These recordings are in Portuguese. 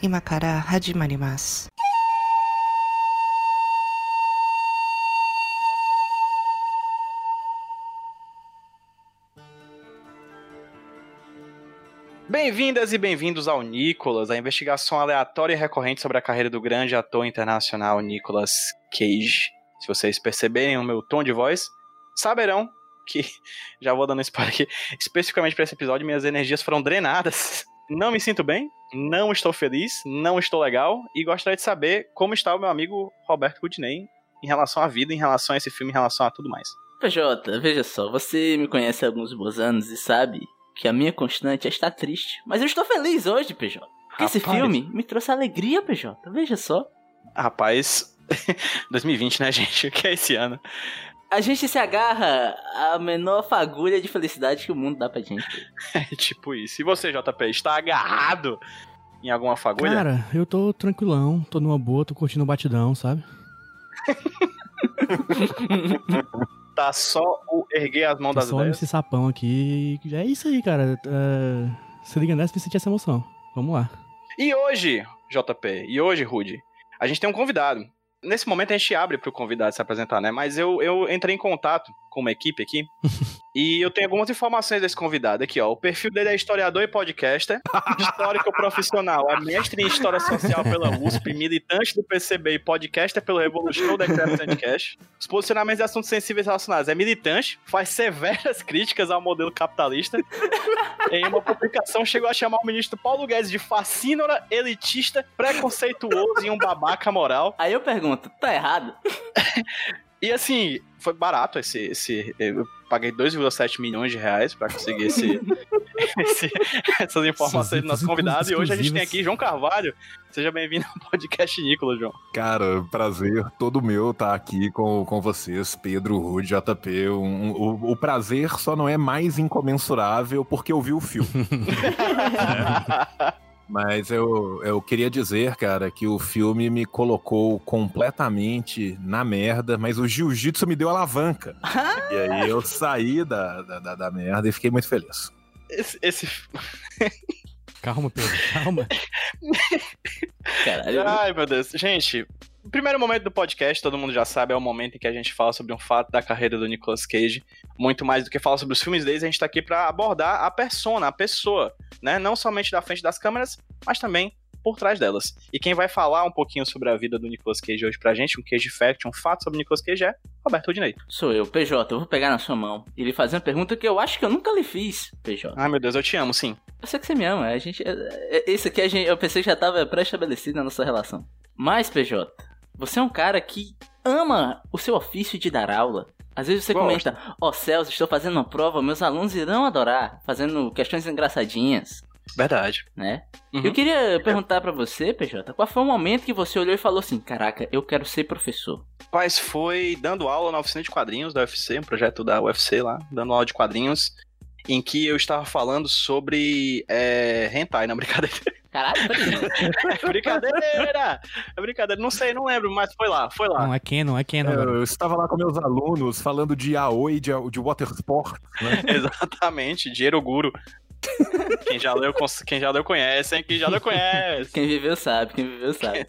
Nicolas ga imakara hajimarimasu. Bem-vindas e bem-vindos ao Nicolas, a investigação aleatória e recorrente sobre a carreira do grande ator internacional Nicolas Cage. Se vocês perceberem o meu tom de voz, saberão que, já vou dando spoiler aqui, especificamente para esse episódio, minhas energias foram drenadas. Não me sinto bem, não estou feliz, não estou legal e gostaria de saber como está o meu amigo Roberto Goodney em relação à vida, em relação a esse filme, em relação a tudo mais. PJ, veja só, você me conhece há alguns bons anos e sabe que a minha constante é estar triste. Mas eu estou feliz hoje, PJ. Porque esse Rapaz. filme me trouxe alegria, PJ. Veja só. Rapaz, 2020, né, gente? O que é esse ano? A gente se agarra à menor fagulha de felicidade que o mundo dá pra gente. É tipo isso. E você, JP, está agarrado em alguma fagulha? Cara, eu tô tranquilão, tô numa boa, tô curtindo o batidão, sabe? Tá só o erguer as mãos Tô das só ideias? nesse sapão aqui. É isso aí, cara. É, Se liga nessa pra sentir essa emoção. Vamos lá. E hoje, JP, e hoje, Rude, a gente tem um convidado. Nesse momento a gente abre pro convidado se apresentar, né? Mas eu, eu entrei em contato com uma equipe aqui e eu tenho algumas informações desse convidado aqui, ó. O perfil dele é historiador e podcaster, histórico profissional, é mestre em História Social pela USP, militante do PCB e podcaster pelo Revolution da Cash. Os posicionamentos de assuntos sensíveis relacionados é militante, faz severas críticas ao modelo capitalista. Em uma publicação chegou a chamar o ministro Paulo Guedes de fascínora, elitista, preconceituoso e um babaca moral. Aí eu pergunto, tá errado? E assim, foi barato esse. esse eu paguei 2,7 milhões de reais pra conseguir esse, esse- essas informações do nosso convidado. E hoje a gente tem aqui João Carvalho. Seja bem-vindo ao podcast Nicolas, João. Cara, prazer todo meu estar aqui com, com vocês, Pedro, Rude, JP. Um- o, o prazer só não é mais incomensurável porque eu vi o filme. Mas eu, eu queria dizer, cara, que o filme me colocou completamente na merda, mas o jiu-jitsu me deu alavanca. e aí eu saí da, da, da- da merda e fiquei muito feliz. Esse, esse- Calma, Pedro, calma. Caralho. Ai, meu Deus. Gente, o primeiro momento do podcast, todo mundo já sabe, é o momento em que a gente fala sobre um fato da carreira do Nicolas Cage. Muito mais do que falar sobre os filmes deles, a gente tá aqui pra abordar a persona, a pessoa, né? Não somente da frente das câmeras, mas também por trás delas. E quem vai falar um pouquinho sobre a vida do Nicolas Cage hoje pra gente, um Cage Fact, um fato sobre o Nicolas Cage é Roberto Odinei. Sou eu, PJ, eu vou pegar na sua mão e lhe fazer uma pergunta que eu acho que eu nunca lhe fiz, PJ. Ai, meu Deus, eu te amo, sim. Eu sei que você me ama, a gente. é- é- Esse aqui a gente, eu pensei que já tava pré-estabelecido na nossa relação. Mas, PJ, você é um cara que ama o seu ofício de dar aula. Às vezes você Gosto. comenta, ó céus, estou fazendo uma prova, meus alunos irão adorar, fazendo questões engraçadinhas, Verdade. né? Uhum. Eu queria perguntar pra você, PJ, qual foi o momento que você olhou e falou assim, caraca, eu quero ser professor? Rapaz, foi dando aula na oficina de quadrinhos da UFC, um projeto da UFC lá, dando aula de quadrinhos, em que eu estava falando sobre é, hentai, não, brincadeira. Caralho, brincadeira! É brincadeira, não sei, não lembro, mas foi lá, foi lá. Não, é Canon, é Canon agora. Eu, eu estava lá com meus alunos falando de Aoi, de, de watersport, né? Exatamente, de Eroguro. quem, já leu, quem já leu conhece, hein? Quem já leu conhece. Quem viveu sabe, quem viveu sabe.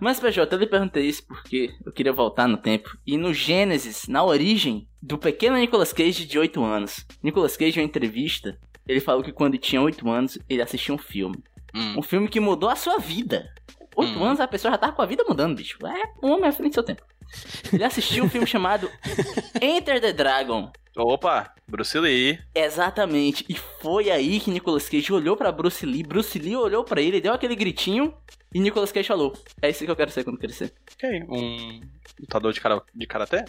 Mas, PJ, eu lhe perguntei isso porque eu queria voltar no tempo. E no Gênesis, na origem do pequeno Nicolas Cage de 8 anos. Nicolas Cage, em uma entrevista, ele falou que quando tinha 8 anos, ele assistiu um filme. Hum, Um filme que mudou a sua vida. 8 Hum. anos a pessoa já tava com a vida mudando, bicho. É um homem à frente do seu tempo. Ele assistiu um filme chamado Enter the Dragon. Opa, Bruce Lee. Exatamente. E foi aí que Nicolas Cage olhou pra Bruce Lee, Bruce Lee olhou pra ele, deu aquele gritinho e Nicolas Cage falou: "É isso que eu quero ser quando crescer". Ok, um lutador de, cara, de karatê?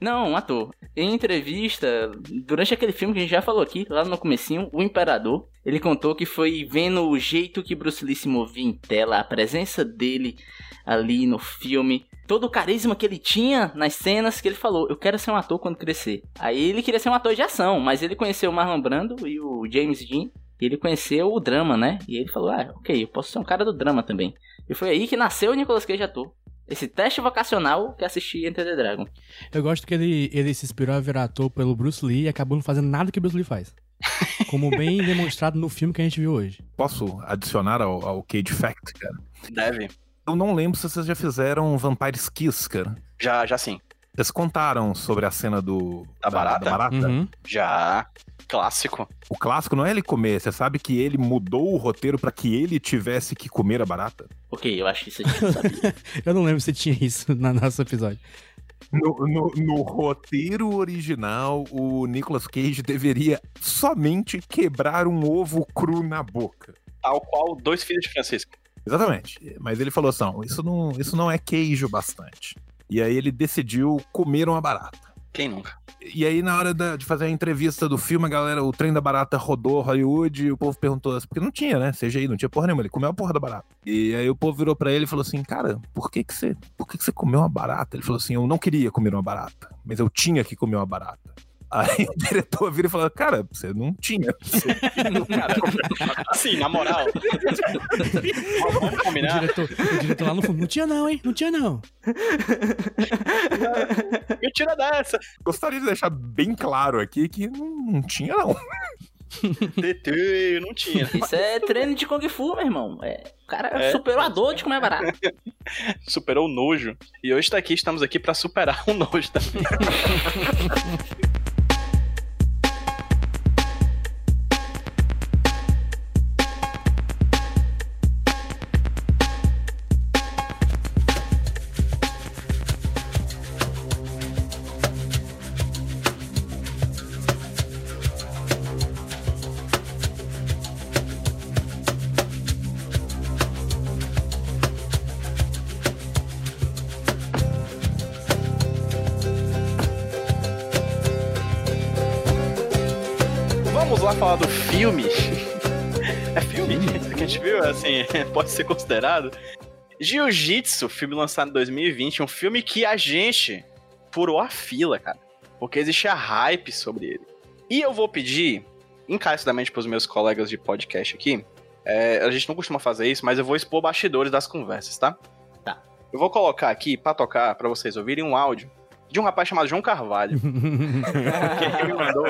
Não, um ator. Em entrevista, durante aquele filme que a gente já falou aqui, lá no comecinho, O Imperador, ele contou que foi vendo o jeito que Bruce Lee se movia em tela, a presença dele ali no filme, todo o carisma que ele tinha nas cenas que ele falou, eu quero ser um ator quando crescer. Aí ele queria ser um ator de ação, mas ele conheceu o Marlon Brando e o James Dean, e ele conheceu o drama, né? E ele falou, ah, ok, eu posso ser um cara do drama também. E foi aí que nasceu o Nicolas Cage ator. Esse teste vocacional que assisti Enter the Dragon. Eu gosto que ele, ele se inspirou a virar ator pelo Bruce Lee e acabou não fazendo nada que o Bruce Lee faz. Como bem demonstrado no filme que a gente viu hoje. Posso adicionar ao, ao Cage Fact, cara? Deve. Eu não lembro se vocês já fizeram Vampire's Kiss, cara. Já, já sim. Vocês contaram sobre a cena do... Da barata? Da barata? Uhum. Já. Clássico. O clássico não é ele comer, você sabe que ele mudou o roteiro pra que ele tivesse que comer a barata? Ok, eu acho que isso a gente sabia. Eu não lembro se tinha isso no nosso episódio. No, no- no roteiro original, o Nicolas Cage deveria somente quebrar um ovo cru na boca. Tal qual dois filhos de Francisco. Exatamente. Mas ele falou assim: "Não, isso não, isso não é queijo bastante. E aí ele decidiu comer uma barata. Quem nunca? E aí, na hora da- de fazer a entrevista do filme, a galera, o trem da barata rodou Hollywood e o povo perguntou assim, porque não tinha, né? CGI, não tinha porra nenhuma, ele comeu a porra da barata. E aí o povo virou pra ele e falou assim, cara, por que que você, por que que você comeu uma barata? Ele falou assim, eu não queria comer uma barata, mas eu tinha que comer uma barata. Aí o diretor vira e falou, cara, você não tinha. Você... Cara, assim, na moral. Vamos O combinar. diretor, o diretor lá no fundo, não tinha não, hein? Não tinha não. Mentira dessa. Gostaria de deixar bem claro aqui que não, não tinha, não. TT, não tinha. Isso é treino de Kung Fu, meu irmão. É, o cara É. superou a dor de comer barato. Superou o nojo. E hoje tá aqui, estamos aqui pra superar o nojo também. pode ser considerado. Jiu-Jitsu, filme lançado em 2020, um filme que a gente furou a fila, cara. Porque existia hype sobre ele. E eu vou pedir, encarecidamente pros meus colegas de podcast aqui, é, a gente não costuma fazer isso, mas eu vou expor bastidores das conversas, tá? Tá. Eu vou colocar aqui, pra tocar, pra vocês ouvirem um áudio de um rapaz chamado João Carvalho. que ele mandou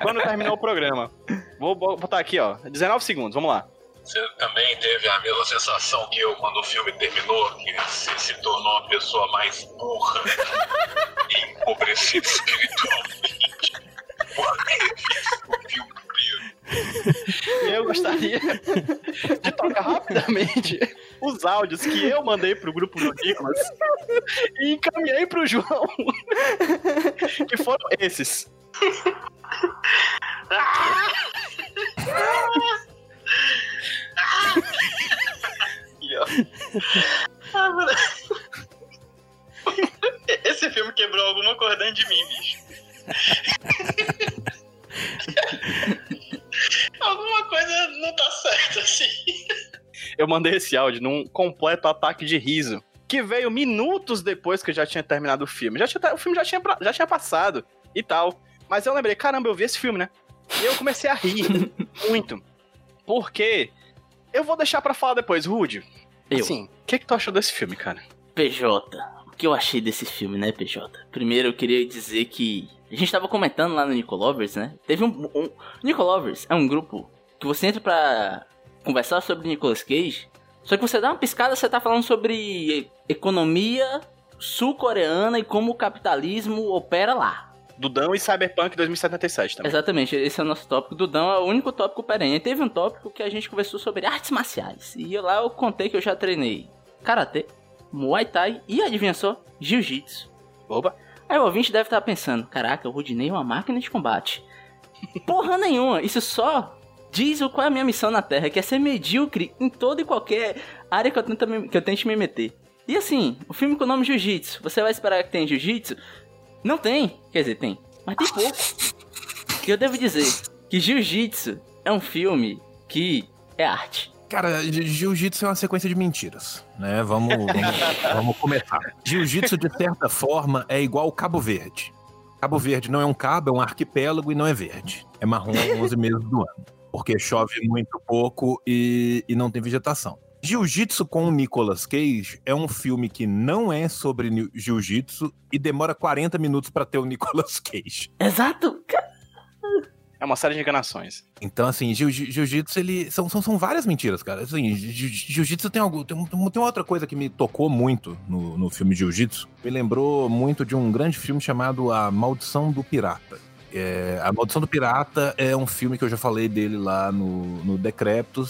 quando terminou o programa. Vou bo- botar aqui, ó. 19 segundos, vamos lá. Você também teve a mesma sensação que eu quando o filme terminou, que você se tornou uma pessoa mais burra e empobrecida espiritualmente por ter visto o filme. E eu gostaria de tocar rapidamente os áudios que eu mandei pro grupo do Nicolas e encaminhei pro João. que foram esses. Esse filme quebrou alguma coisa dentro de mim, bicho. alguma coisa não tá certa assim. Eu mandei esse áudio num completo ataque de riso. Que veio minutos depois que eu já tinha terminado o filme. Já tinha, o filme já tinha, já tinha passado e tal. Mas eu lembrei, caramba, eu vi esse filme, né? E eu comecei a rir muito. Porque eu vou deixar pra falar depois, Rude. Eu. Assim, o que, que tu achou desse filme, cara? PJ, o que eu achei desse filme, né, PJ? Primeiro eu queria dizer que a gente tava comentando lá no Nicolovers, né? Teve um, um Nicolovers é um grupo que você entra pra conversar sobre Nicolas Cage, só que você dá uma piscada, você tá falando sobre economia sul-coreana e como o capitalismo opera lá. Dudão e Cyberpunk 2077 também. Exatamente, esse é o nosso tópico. Dudão é o único tópico perene. Teve um tópico que a gente conversou sobre artes marciais. E lá eu contei que eu já treinei karatê, muay thai e adivinha só, jiu-jitsu. Opa. Aí o ouvinte deve estar pensando: caraca, o Rudinei é uma máquina de combate. Porra nenhuma, isso só diz o qual é a minha missão na Terra, que é ser medíocre em toda e qualquer área que eu, tento me, que eu tente me meter. E assim, o filme com o nome Jiu-Jitsu, você vai esperar que tenha Jiu-Jitsu? Não tem. Quer dizer, tem. Mas tem pouco. que eu devo dizer que Jiu-Jitsu é um filme que é arte. Cara, ji- jiu-jitsu é uma sequência de mentiras, né? Vamos, vamos, vamos começar. Jiu-jitsu, de certa forma, é igual Cabo Verde. Cabo Verde não é um cabo, é um arquipélago e não é verde. É marrom 11 meses do ano. Porque chove muito pouco e, e não tem vegetação. Jiu-Jitsu com o Nicolas Cage é um filme que não é sobre jiu-jitsu e demora 40 minutos pra ter o Nicolas Cage. Exato. É uma série de enganações. Então, assim, jiu- jiu-jitsu, ele. São, são, são várias mentiras, cara. Assim, jiu- jiu-jitsu tem algo. Tem, um- tem outra coisa que me tocou muito no, no filme Jiu-Jitsu. Me lembrou muito de um grande filme chamado A Maldição do Pirata. É, a Maldição do Pirata é um filme que eu já falei dele lá no, no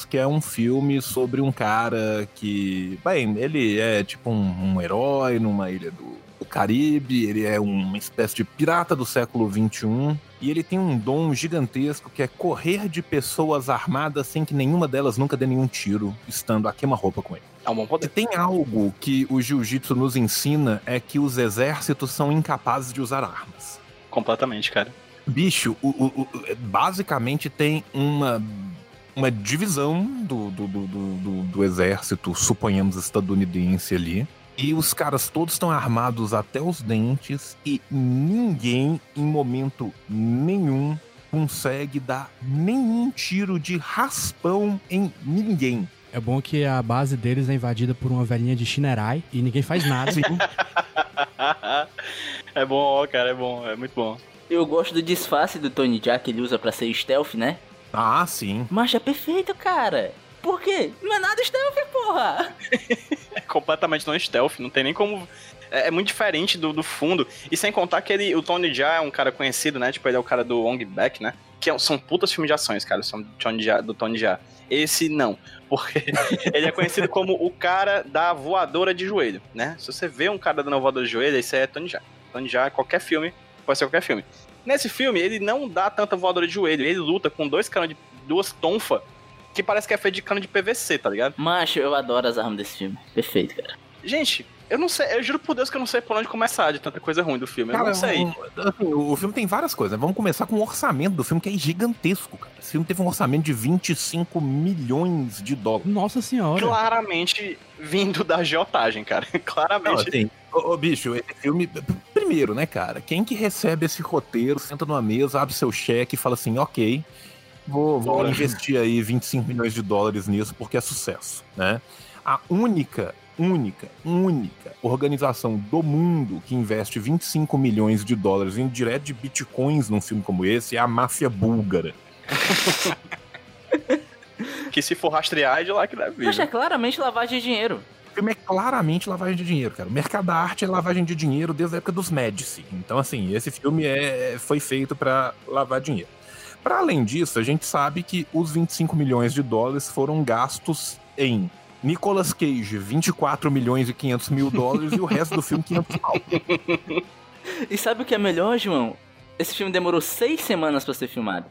que é um filme sobre um cara que. Bem, ele é tipo um, um herói numa ilha do, do Caribe, ele é uma espécie de pirata do século XXI, e ele tem um dom gigantesco que é correr de pessoas armadas sem que nenhuma delas nunca dê nenhum tiro, estando a queima-roupa com ele. É um bom Se tem algo que o jiu-jitsu nos ensina é que os exércitos são incapazes de usar armas. Completamente, cara. Bicho, o- o- o- basicamente tem uma, uma divisão do, do, do, do- do- do exército, suponhamos estadunidense ali. E os caras todos estão armados até os dentes e ninguém, em momento nenhum, consegue dar nenhum tiro de raspão em ninguém. É bom que a base deles é invadida por uma velhinha de Shinerai e ninguém faz nada. é bom, ó, cara, é bom, é muito bom. Eu gosto do disfarce do Tony Jaa que ele usa pra ser stealth, né? Ah, sim. Mas é perfeito, cara. Por quê? Não é nada stealth, porra. É completamente não stealth, não tem nem como. É, é muito diferente do, do fundo. E sem contar que ele, o Tony Jaa é um cara conhecido, né? Tipo, ele é o cara do Ong Back, né? Que é- são putas filmes de ações, cara, são do Tony Jaa, do Tony Jaa. Esse não, porque ele é conhecido como o cara da voadora de joelho, né? Se você vê um cara dando voadora de joelho, esse é Tony Jaa. Tony Jaa, qualquer filme, pode ser qualquer filme. Nesse filme, ele não dá tanta voadora de joelho, ele luta com dois canos de duas tonfa que parece que é feito de cano de PVC, tá ligado? Macho, eu adoro as armas desse filme. Perfeito, cara. Gente, eu não sei, eu juro por Deus que eu não sei por onde começar de tanta coisa ruim do filme. Eu Cara, não sei. assim, o o filme tem várias coisas. né? Vamos começar com o orçamento do filme, que é gigantesco, cara. Esse filme teve um orçamento de 25 milhões de dólares. Nossa senhora. Claramente vindo da agiotagem, cara. Não, Claramente. assim, ô, ô, bicho, esse filme. Primeiro, né, cara? Quem que recebe esse roteiro, senta numa mesa, abre seu cheque e fala assim: ok, vou, vou Bora. investir aí 25 milhões de dólares nisso porque é sucesso, né? A única, única, única organização do mundo que investe 25 milhões de dólares em direto de bitcoins num filme como esse é a máfia búlgara. Que se for rastrear é de lá que deve vir. Macho, é claramente lavagem de dinheiro. O filme é claramente lavagem de dinheiro, cara. O mercado da arte é lavagem de dinheiro desde a época dos Médici. Então, assim, esse filme é, foi feito pra lavar dinheiro. Para além disso, a gente sabe que os 25 milhões de dólares foram gastos em Nicolas Cage, 24 milhões e 500 mil dólares, e o resto do filme, 500 pau. E sabe o que é melhor, João? Esse filme demorou seis semanas pra ser filmado.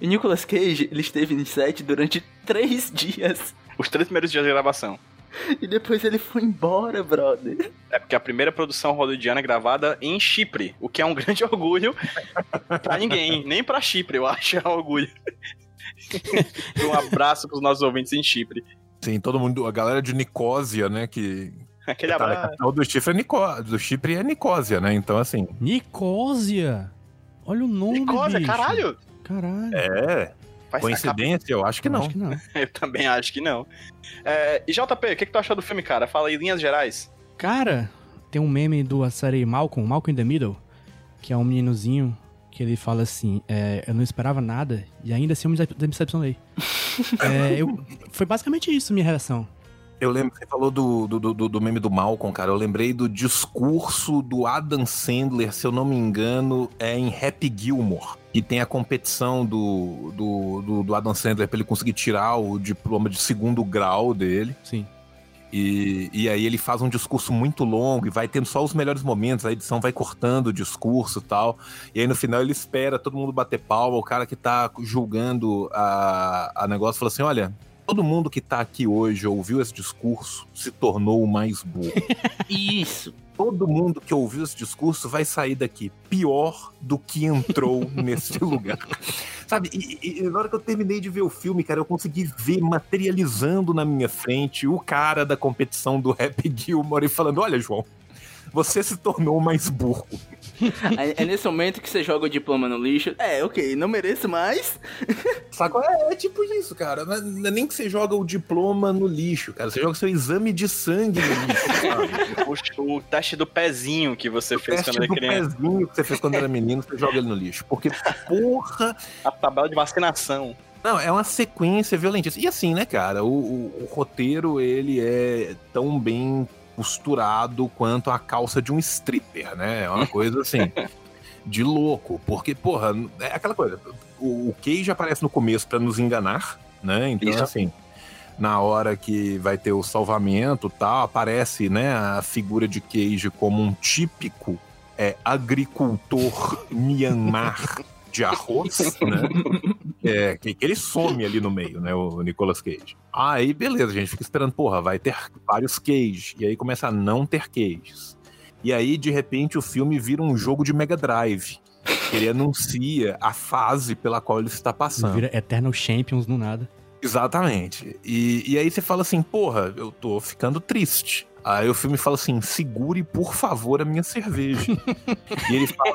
E Nicolas Cage, ele esteve em set durante três dias. Os três primeiros dias de gravação. E depois ele foi embora, brother. É porque a primeira produção hollywoodiana é gravada em Chipre, o que é um grande orgulho pra ninguém, nem pra Chipre, eu acho é um orgulho. um abraço pros nossos ouvintes em Chipre. Sim, todo mundo, a galera de Nicósia, né, que Aquele tá abraço. capital do Chipre é, Nicó... do Chipre é Nicósia, né? Então, assim, Nicósia. Olha o nome, Nicósia, bicho. caralho! Caralho. é. Faz Coincidência? Eu acho que Eu não. Acho que não. Eu também acho que não. É, e JP, o que, que tu achou do filme, cara? Fala aí, linhas gerais. Cara, tem um meme do a série Malcolm, Malcolm in the Middle, que é um meninozinho que ele fala assim, é, eu não esperava nada e ainda assim eu me decep- decepcionei. É, eu, foi basicamente isso minha reação. Eu lembro, você falou do, do, do, do meme do Malcolm, cara. Eu lembrei do discurso do Adam Sandler, se eu não me engano, é em Happy Gilmore. E tem a competição do, do, do, do Adam Sandler pra ele conseguir tirar o diploma de segundo grau dele. Sim. E, e aí ele faz um discurso muito longo e vai tendo só os melhores momentos, a edição vai cortando o discurso e tal. E aí no final ele espera todo mundo bater palma, o cara que tá julgando a, a negócio fala assim: olha, todo mundo que tá aqui hoje ouviu esse discurso se tornou mais burro. Isso. Todo mundo que ouviu esse discurso vai sair daqui pior do que entrou nesse lugar. Sabe, e, e- na hora que eu terminei de ver o filme, cara, eu consegui ver materializando na minha frente o cara da competição do Rap Gilmore e falando: Olha, João, você se tornou mais burro. É, é nesse momento que você joga o diploma no lixo. É, ok, não mereço mais. Sacou? É, é tipo isso, cara. Não é- não é nem que você joga o diploma no lixo, cara. Você joga seu exame de sangue no lixo, sabe? O, o teste do pezinho que você fez teste quando era do criança. pezinho que você fez quando era menino, você joga ele no lixo. Porque, porra, A tabela de vacinação. Não, é uma sequência violentíssima. E assim, né, cara, o, o- o roteiro, ele é tão bem costurado quanto a calça de um stripper, né? É uma coisa, assim, de louco. Porque, porra, é aquela coisa, o, o Cage aparece no começo pra nos enganar, né? Então, Isso. assim, na hora que vai ter o salvamento e tal, aparece, né, a figura de Cage como um típico é, agricultor Myanmar de arroz, né? É, que, que ele some ali no meio, né? O Nicolas Cage. Aí, beleza, a gente fica esperando, porra, vai ter vários Cage. E aí começa a não ter Cages. E aí, de repente, o filme vira um jogo de Mega Drive. Ele anuncia a fase pela qual ele está passando. Vira Eternal Champions no nada. Exatamente. E, e aí você fala assim, porra, eu tô ficando triste. Aí o filme fala assim, segure por favor a minha cerveja. e ele fala,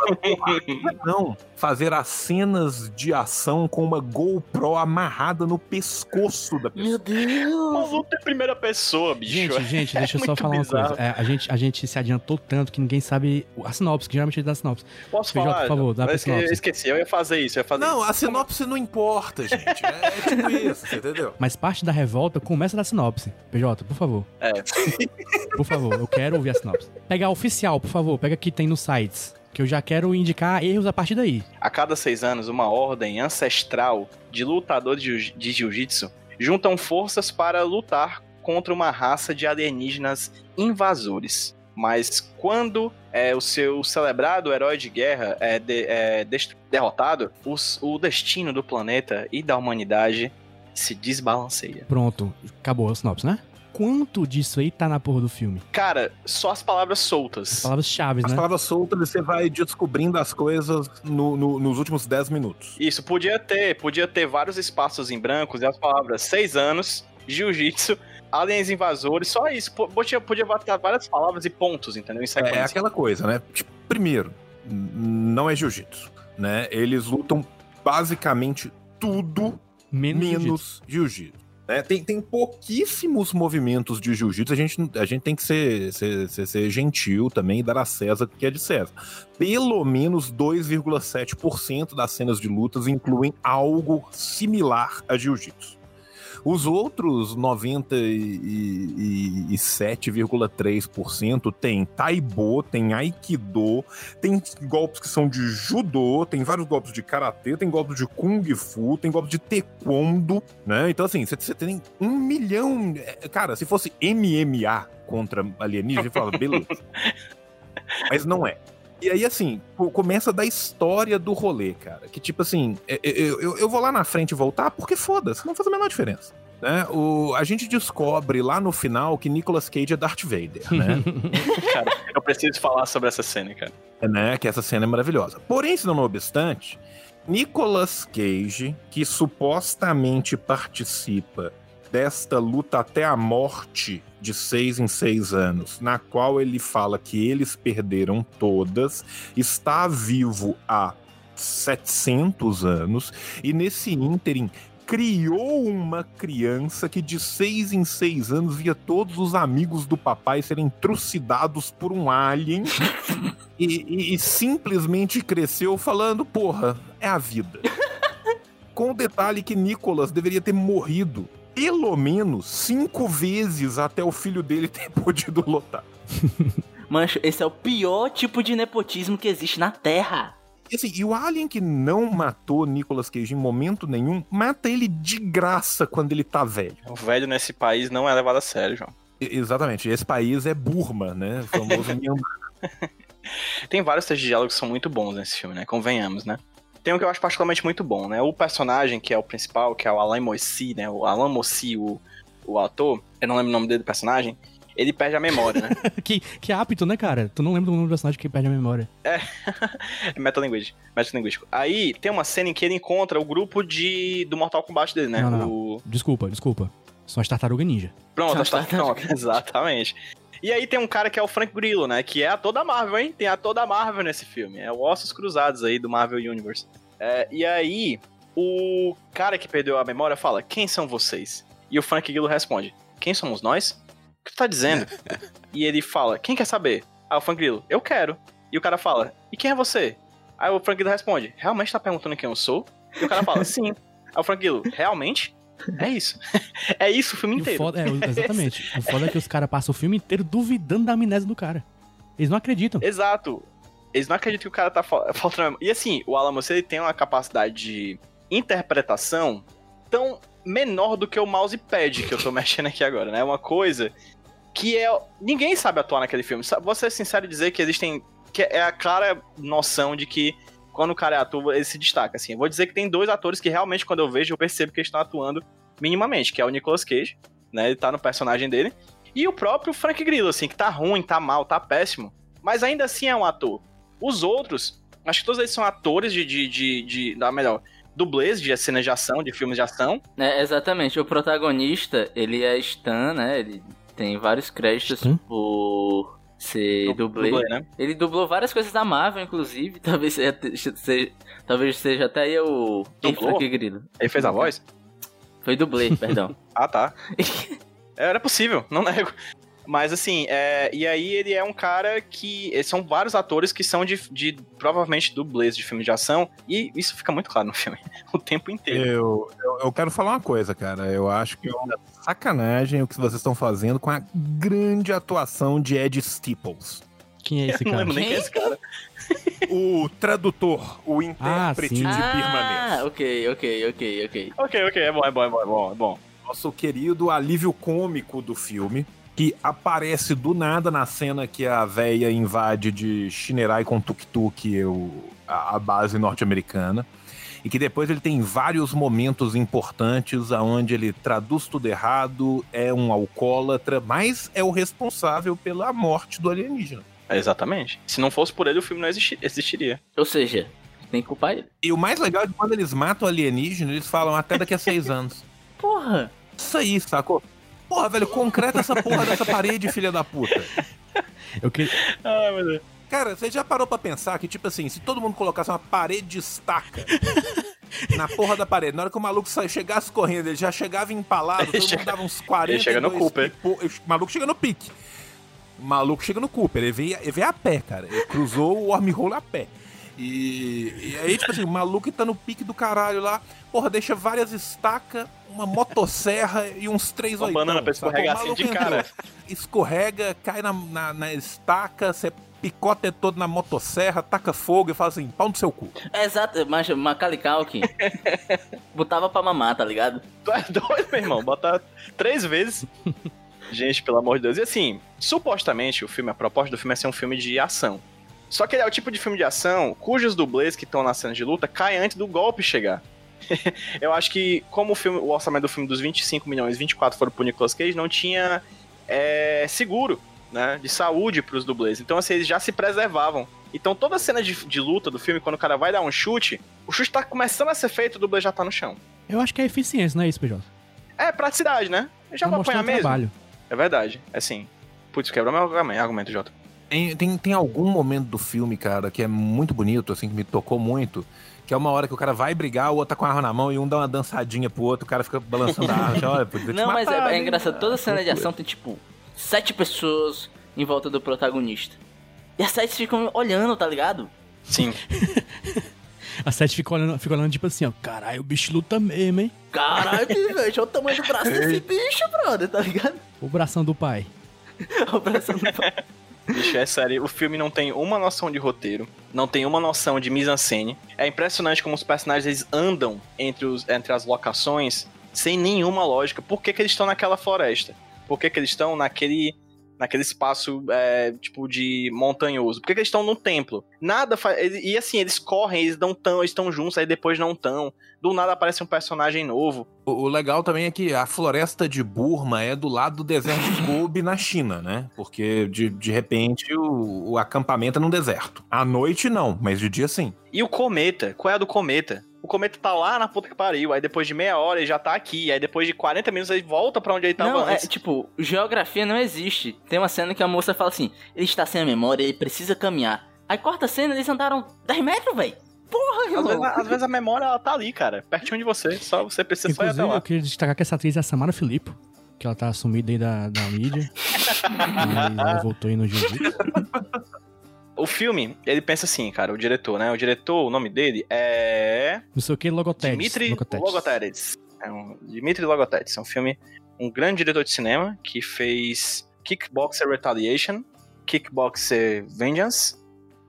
não, fazer as cenas de ação com uma GoPro amarrada no pescoço da pessoa. Meu Deus. Uma luta em primeira pessoa, bicho. Gente, gente, deixa eu só muito falar uma bizarro. coisa. É, a, gente, a gente se adiantou tanto que ninguém sabe a sinopse, que geralmente ele dá a sinopse. Posso PJ, falar? por favor, dá pra sinopse. Eu esqueci, eu ia fazer isso, eu ia fazer Não, isso. a sinopse não importa, gente. É, tipo isso, entendeu? Mas parte da revolta começa da sinopse. PJ, por favor. É. Por favor, eu quero ouvir a sinopse. Pega a oficial, por favor. Pega que tem nos sites. Que eu já quero indicar erros a partir daí. A cada seis anos, uma ordem ancestral de lutadores de jiu- de jiu-jitsu juntam forças para lutar contra uma raça de alienígenas invasores. Mas quando é, o seu celebrado herói de guerra é, de- é derrotado, os- o destino do planeta e da humanidade se desbalanceia. Pronto, acabou a sinopse, né? Quanto disso aí tá na porra do filme? Cara, só as palavras soltas. Palavras-chave, As né? palavras soltas, você vai descobrindo as coisas no- no- nos últimos 10 minutos. Isso, podia ter, podia ter vários espaços em brancos e as palavras seis anos, jiu-jitsu, aliens invasores, só isso. Po- Podia, podia botar várias palavras e pontos, entendeu? Em É, sequência. é aquela coisa, né? Tipo, primeiro, não é jiu-jitsu, né? Eles lutam basicamente tudo Menos, menos jiu-jitsu. Né? Tem, tem pouquíssimos movimentos de jiu-jitsu, a gente, a gente tem que ser, ser, ser- ser gentil também e dar a César o que é de César. Pelo menos 2,7% das cenas de lutas incluem algo similar a jiu-jitsu. Os outros 97,3% tem taibo, tem aikido, tem golpes que são de judô, tem vários golpes de karatê, tem golpes de kung fu, tem golpes de taekwondo, né? Então, assim, você- tem um milhão. é, Cara, se fosse MMA contra alienígena, eu falava, beleza. Mas não é. E aí, assim, co- começa da história do rolê, cara. Que tipo assim, é- é- eu, eu, eu vou lá na frente voltar porque foda-se, não faz a menor diferença. Né? O, a gente descobre lá no final que Nicolas Cage é Darth Vader, né? Cara, eu preciso falar sobre essa cena, cara. É, né? Que essa cena é maravilhosa. Porém, se não obstante, Nicolas Cage, que supostamente participa desta luta até a morte de seis em seis anos, na qual ele fala que eles perderam todas, está vivo há 700 anos e nesse ínterim criou uma criança que de seis em seis anos via todos os amigos do papai serem trucidados por um alien e, e- e simplesmente cresceu falando, porra, é a vida. Com o detalhe que Nicolas deveria ter morrido pelo menos cinco vezes até o filho dele ter podido lotar. Mancho, esse é o pior tipo de nepotismo que existe na Terra. E, assim, e o alien que não matou Nicolas Cage em momento nenhum, mata ele de graça quando ele tá velho. O velho nesse país não é levado a sério, João. E- exatamente, esse país é Burma, né? O famoso Myanmar. Tem vários textos de diálogo que são muito bons nesse filme, né? Convenhamos, né? Tem um que eu acho particularmente muito bom, né? O personagem que é o principal, que é o Alain Moissi, né? O Alain Moissi, o, o ator, eu não lembro o nome dele do personagem, ele perde a memória, né? que, que apto, né, cara? Tu não lembra do nome do personagem que perde a memória. É, metalinguístico, metalinguístico. Aí tem uma cena em que ele encontra o grupo de do Mortal Kombat dele, né? Não, não, O... Desculpa, desculpa. São as tartarugas ninja. Pronto, as tartarugas. exatamente. E aí tem um cara que é o Frank Grillo, né? Que é ator da Marvel, hein? Tem ator da Marvel nesse filme. É o Ossos Cruzados aí do Marvel Universe. É, e aí, o cara que perdeu a memória fala: Quem são vocês? E o Frank Grillo responde: Quem somos nós? O que tu tá dizendo? e ele fala: Quem quer saber? Aí o Frank Grillo: Eu quero. E o cara fala: E quem é você? Aí o Frank Grillo responde: Realmente tá perguntando quem eu sou? E o cara fala: Sim. Aí o Frank Grillo: Realmente? É isso. é isso o filme E o inteiro. foda, é, exatamente. o foda é que os caras passam o filme inteiro duvidando da amnésia do cara. Eles não acreditam. Exato. Eles não acreditam que o cara tá fal- faltando. E assim, o Alan Moore, ele tem uma capacidade de interpretação tão menor do que o mousepad que eu tô mexendo aqui agora, né? É uma coisa que é. Ninguém sabe atuar naquele filme. Vou ser sincero e dizer que existem. que é a clara noção de que quando o cara é ator, ele se destaca. Assim, eu vou dizer que tem dois atores que realmente, quando eu vejo, eu percebo que eles estão atuando minimamente, que é o Nicolas Cage, né? Ele tá no personagem dele. E o próprio Frank Grillo, assim, que tá ruim, tá mal, tá péssimo. Mas ainda assim é um ator. Os outros, acho que todos eles são atores de. de, de, de da melhor, dublês de cenas de ação, de filmes de ação. É, exatamente. O protagonista, ele é Stan, né? Ele tem vários créditos Stan? por ser dublê. Dublê, né? Ele dublou várias coisas da Marvel, inclusive. Talvez seja, seja- talvez seja até aí o Dublou? Frank Grillo. Ele fez a voz? Foi dublê, perdão. Ah, tá. Era possível, não nego. Mas assim, é, e aí ele é um cara que. eh, São vários atores que são de, de provavelmente dublês de filmes de ação. E isso fica muito claro no filme. O tempo inteiro. Eu, eu, eu quero falar uma coisa, cara. Eu acho que é uma sacanagem o que vocês estão fazendo com a grande atuação de Ed Stipples. Quem é esse não cara? lembro nem quem é esse cara. O tradutor, o intérprete sim. de ah, Birmanês. ok, ok, ok, ok. Ok, ok, é bom, é bom, é bom, é bom, é bom. Nosso querido alívio cômico do filme, que aparece do nada na cena que a véia invade de Shinerai com tuk-tuk, a, a base norte-americana. E que depois ele tem vários momentos importantes onde ele traduz tudo errado, é um alcoólatra, mas é o responsável pela morte do alienígena. É, Exatamente. Se não fosse por ele, o filme não existi- existiria. Ou seja, tem que culpar ele. E o mais legal é que quando eles matam o alienígena, eles falam até daqui a seis anos. Porra! Isso aí, sacou? Porra, velho, concreta essa porra dessa parede, filha da puta. Eu que... Ai, meu Deus. Cara, você já parou pra pensar que, tipo assim, se todo mundo colocasse uma parede de estaca na porra da parede, na hora que o maluco sa- chegasse correndo, ele já chegava empalado, todo mundo dava uns 40 ele chega no Cooper. O maluco chega no pique. O maluco chega no Cooper, ele veio, ele veio a pé, cara. Ele cruzou o wormhole a pé. E, e aí, tipo assim, o maluco tá no pique do caralho lá, porra, deixa várias estacas, uma motosserra e uns três Uma banana pra escorregar assim de cara. entrou, Escorrega, cai na, na, na estaca, você picota todo na motosserra, taca fogo e fala assim, pau no seu cu. É exato, mas Macaulay Culkin botava pra mamar, tá ligado? Tu é doido, meu irmão? Botar três vezes. Gente, pelo amor de Deus. E assim, supostamente o filme, a proposta do filme é ser um filme de ação. Só que ele é o tipo de filme de ação cujos dublês que estão na cena de luta caem antes do golpe chegar. Eu acho que, como o, filme, o orçamento do filme dos 25 milhões, 24 foram pro Nicolas Cage, não tinha é, seguro né, de saúde pros dublês. Então, assim, eles já se preservavam. Então, toda cena de, de luta do filme, quando o cara vai dar um chute, o chute tá começando a ser feito, o dublê já tá no chão. Eu acho que é eficiência, não é isso, PJ? É praticidade, né? Eu já Pra vou apanhar mesmo. trabalho. É verdade. É assim. Putz, quebrou meu argumento, Jota. Tem, tem, tem algum momento do filme, cara, que é muito bonito, assim, que me tocou muito, que é uma hora que o cara vai brigar, o outro tá com a arma na mão e um dá uma dançadinha pro outro, o cara fica balançando a arma, já, olha, podia te Não, mas matar, é, é hein? engraçado. Toda cena de ação tem, tipo, sete pessoas em volta do protagonista. E as sete ficam olhando, tá ligado? Sim. A Sete fica olhando, fica olhando tipo assim, ó. Caralho, o bicho luta mesmo, hein? Caralho, velho, olha o tamanho do braço desse bicho, brother, tá ligado? O bração do pai. O braço do Bicho, é sério. O filme não tem uma noção de roteiro. Não tem uma noção de mise-en-scène. É impressionante como os personagens eles andam entre, os, entre as locações sem nenhuma lógica. Por que, que eles estão naquela floresta? Por que, que eles estão naquele naquele espaço, é, tipo, de montanhoso. Porque eles estão no templo. Nada faz. E assim, eles correm, eles não tão, eles estão juntos, aí depois não estão. Do nada aparece um personagem novo. O, o legal também é que a floresta de Burma é do lado do deserto de Gobi na China, né? Porque de, de repente o, o acampamento é num deserto. À noite não, mas de dia sim. E o cometa? Qual é a do cometa? O cometa tá lá na puta que pariu, aí depois de meia hora ele já tá aqui, aí depois de 40 minutos ele volta pra onde ele tava Não, é antes. tipo, geografia não existe. Tem uma cena que a moça fala assim: ele está sem a memória, ele precisa caminhar. Aí corta a cena, eles andaram 10 metros, velho. Porra, Às vezes, às vezes a memória ela tá ali, cara, pertinho de você, só você precisa só ir até Inclusive, lá. eu queria destacar que essa atriz é a Samara Filippo, que ela tá sumida aí da, da mídia. e ela voltou aí no jiu-jitsu. O filme, ele pensa assim, cara, o diretor, né? O diretor, o nome dele é Não sei o que, Logotedes. Dimitri. Logotedes. É um Dimitri Logotedes. É um filme, um grande diretor de cinema que fez Kickboxer Retaliation, Kickboxer Vengeance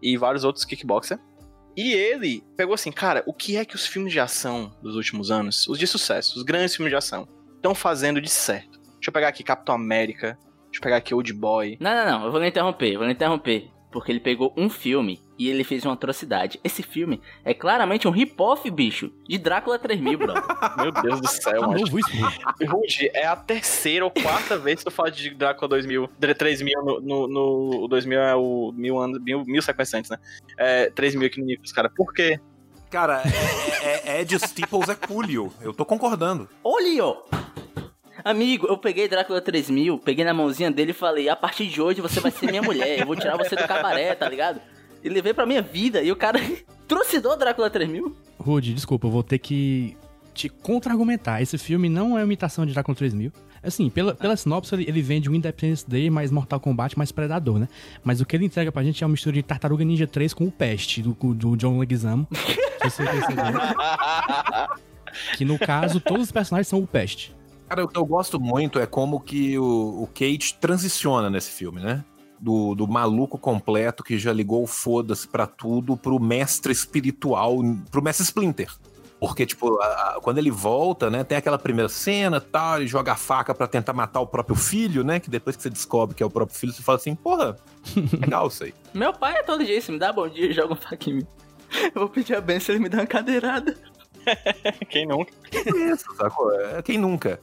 e vários outros Kickboxer. E ele pegou assim, cara, o que é que os filmes de ação dos últimos anos, os de sucesso, os grandes filmes de ação, estão fazendo de certo? Deixa eu pegar aqui Capitão América, deixa eu pegar aqui Old Boy. Não, não, não, eu vou lhe interromper, eu vou lhe interromper. Porque ele pegou um filme e ele fez uma atrocidade. Esse filme é claramente um rip-off, bicho, de Drácula 3000, bro. Meu Deus do céu, Tá mano. Rude, é a terceira ou quarta vez que tu fala de Drácula 2000, 3000 no, no, no o 2000 é o mil anos, mil, mil sequências antes, né? É, 3000 aqui no Nicolas, cara. Por quê? Cara, é, é, é Ed Steeples é Coolio. Eu tô concordando. Ó. Amigo, eu peguei Drácula 3000, peguei na mãozinha dele e falei: a partir de hoje você vai ser minha mulher, eu vou tirar você do cabaré, tá ligado? E levei pra minha vida e o cara trucidou Drácula 3000. Rude, desculpa, eu vou ter que te contra-argumentar. Esse filme não é uma imitação de Drácula 3000. Assim, pela, pela sinopse, ele, ele vende o Independence Day mais Mortal Kombat mais Predador, né? Mas o que ele entrega pra gente é uma mistura de Tartaruga Ninja 3 com o Peste, do, do John Leguizamo. Se você perceber. que no caso, todos os personagens são o Peste. Cara, o que eu gosto muito é como que o, o Kate transiciona nesse filme, né? Do, do maluco completo que já ligou o foda-se pra tudo pro mestre espiritual, pro mestre Splinter. Porque, tipo, a- a- quando ele volta, né, tem aquela primeira cena tal, ele joga a faca pra tentar matar o próprio filho, né? Que depois que você descobre que é o próprio filho, você fala assim, porra, legal isso aí. Meu pai é todo dia, se me dá bom dia, joga um faca em mim. Eu vou pedir a benção ele me dá uma cadeirada. Quem nunca? Isso, sacou? É, Quem nunca?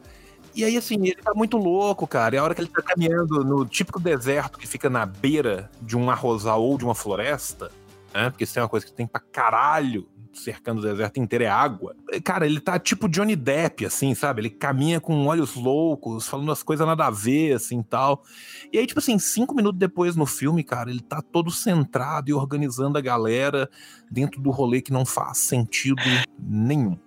E aí, assim, ele tá muito louco, cara. E a hora que ele tá caminhando no típico deserto que fica na beira de um arrozal ou de uma floresta, né? Porque se tem uma coisa que tem pra caralho cercando o deserto inteiro é água. Cara, ele tá tipo Johnny Depp, assim, sabe? Ele caminha com olhos loucos, falando as coisas nada a ver, assim, tal. E aí, tipo assim, cinco minutos depois no filme, cara, ele tá todo centrado e organizando a galera dentro do rolê que não faz sentido nenhum.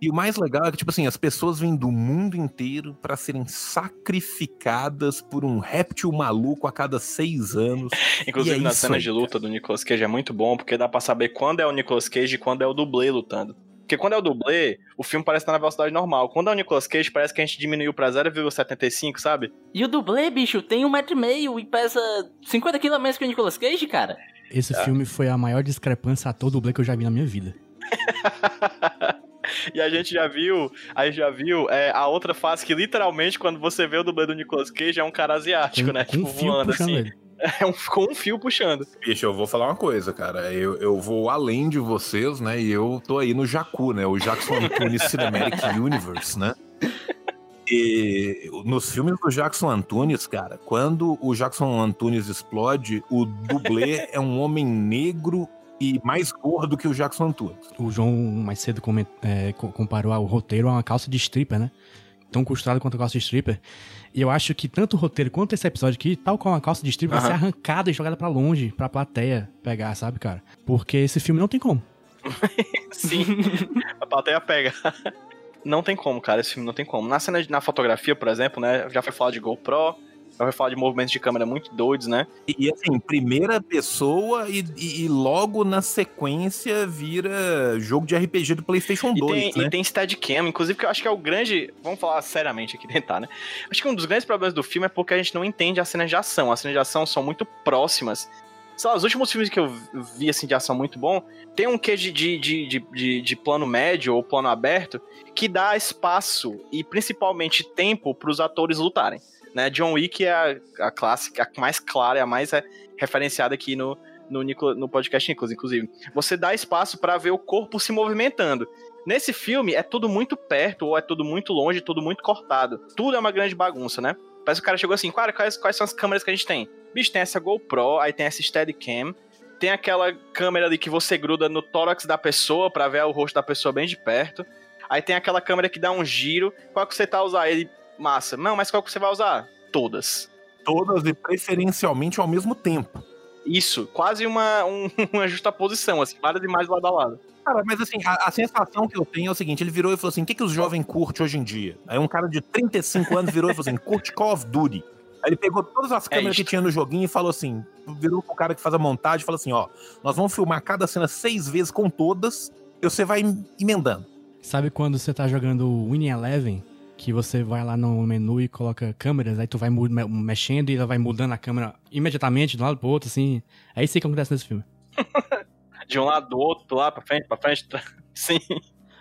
E o mais legal é que, tipo assim, as pessoas vêm do mundo inteiro pra serem sacrificadas por um réptil maluco a cada seis anos. Inclusive, E é nas cenas aí, de luta do Nicolas Cage é muito bom, porque dá pra saber quando é o Nicolas Cage e quando é o dublê lutando. Porque quando é o dublê, o filme parece estar na velocidade normal. Quando é o Nicolas Cage, parece que a gente diminuiu pra 0,75, sabe? E o dublê, bicho, tem um metro e meio e pesa 50 quilos a menos que o Nicolas Cage, cara. Esse filme foi a maior discrepância ator dublê que eu já vi na minha vida. E a gente já viu, a gente já viu é, a outra face que literalmente, quando você vê o dublê do Nicolas Cage, é um cara asiático, né? com tipo, um fio voando puxando assim. ele. É um, com um fio puxando. Bicho, eu vou falar uma coisa, cara. Eu, eu vou além de vocês, né? E eu tô aí no Jacu, né? O Jackson Antunes Cinematic Universe, né? E nos filmes do Jackson Antunes, cara, quando o Jackson Antunes explode, o dublê é um homem negro e mais gordo que o Jackson Antunes. O João mais cedo coment- é, co- comparou o roteiro a uma calça de stripper, né? Tão costurado quanto a calça de stripper. E eu acho que tanto o roteiro quanto esse episódio aqui, tal qual uma calça de stripper, vai ser arrancada e jogada pra longe, pra plateia pegar, sabe, cara? Porque esse filme não tem como. Sim. a plateia pega. Não tem como, cara, esse filme não tem como. Na cena, de- na fotografia, por exemplo, né? Já foi falar de GoPro, já foi falar de movimentos de câmera muito doidos, né? E, e, assim, primeira pessoa e, e- e logo na sequência vira jogo de RPG do PlayStation E 2, tem, né? e tem Steadicam, inclusive, que eu acho que é o grande. Vamos falar seriamente aqui, tentar, né? Acho que um dos grandes problemas do filme é porque a gente não entende as cenas de ação. As cenas de ação são muito próximas. Sei lá, os últimos filmes que eu vi, assim, de ação muito bom, tem um quê de, de, de, de, de- plano médio ou plano aberto que dá espaço e principalmente tempo pros atores lutarem. Né? John Wick é a, a clássica, a mais clara, a mais é, referenciada aqui no, no, no podcast Nicolas, inclusive. Você dá espaço para ver o corpo se movimentando. Nesse filme é tudo muito perto ou é tudo muito longe, tudo muito cortado. Tudo é uma grande bagunça, né? Parece que o cara chegou assim, cara, quais, quais são as câmeras que a gente tem? Bicho, tem essa GoPro, aí tem essa Steadicam, tem aquela câmera ali que você gruda no tórax da pessoa para ver o rosto da pessoa bem de perto. Aí tem aquela câmera que dá um giro. Qual que você tá usando? Ele, massa. Não, mas qual que você vai usar? Todas. Todas e preferencialmente ao mesmo tempo. Isso, quase uma, um, uma justa posição, assim, várias imagens lado a lado. Cara, mas assim, a, a, sensação que eu tenho é o seguinte: ele virou e falou assim: o que, que os jovens curtem hoje em dia? Aí um cara de 35 anos virou e falou assim: curte Call of Duty. Aí ele pegou todas as câmeras é que tinha no joguinho e falou assim: virou pro cara que faz a montagem e falou assim: ó, nós vamos filmar cada cena seis vezes com todas, e você vai emendando. Sabe quando você tá jogando Winning Eleven? Que você vai lá no menu e coloca câmeras, aí tu vai mexendo e ela vai mudando a câmera imediatamente de um lado pro outro, assim. É isso aí que acontece nesse filme. de um lado do outro, lá pra frente, pra frente. Sim.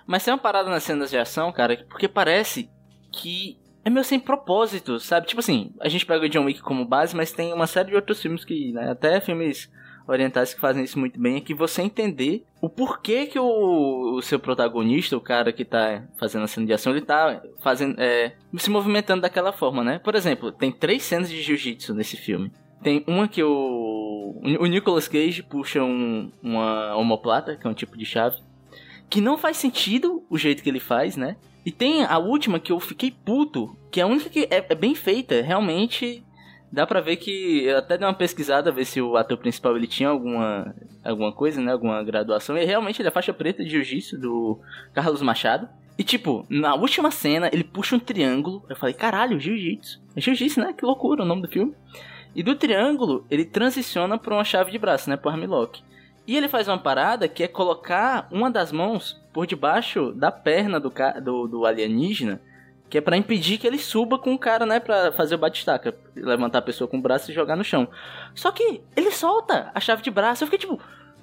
Mas tem uma parada nas cenas de ação, cara, porque parece que é meio sem propósito, sabe? Tipo assim, a gente pega o John Wick como base, mas tem uma série de outros filmes que, né, até filmes orientais que fazem isso muito bem, é que você entender o porquê que o, o seu protagonista, o cara que tá fazendo a cena de ação, ele tá fazendo, é, se movimentando daquela forma, né? Por exemplo, tem três cenas de jiu-jitsu nesse filme. Tem uma que o, o Nicolas Cage puxa um, uma homoplata, que é um tipo de chave, que não faz sentido o jeito que ele faz, né? E tem a última que eu fiquei puto, que é a única que é, é bem feita, realmente dá pra ver que eu até dei uma pesquisada ver se o ator principal ele tinha alguma alguma coisa, né, alguma graduação. E realmente ele é faixa preta de jiu-jitsu do Carlos Machado. E tipo, na última cena ele puxa um triângulo. Eu falei, caralho, jiu-jitsu. É jiu-jitsu, né? Que loucura o nome do filme. E do triângulo ele transiciona para uma chave de braço, né, pro armlock. E ele faz uma parada que é colocar uma das mãos por debaixo da perna do, do, do alienígena que é para impedir que ele suba com o cara, né, para fazer o batistaca, levantar a pessoa com o braço e jogar no chão. Só que ele solta a chave de braço. Eu fiquei tipo,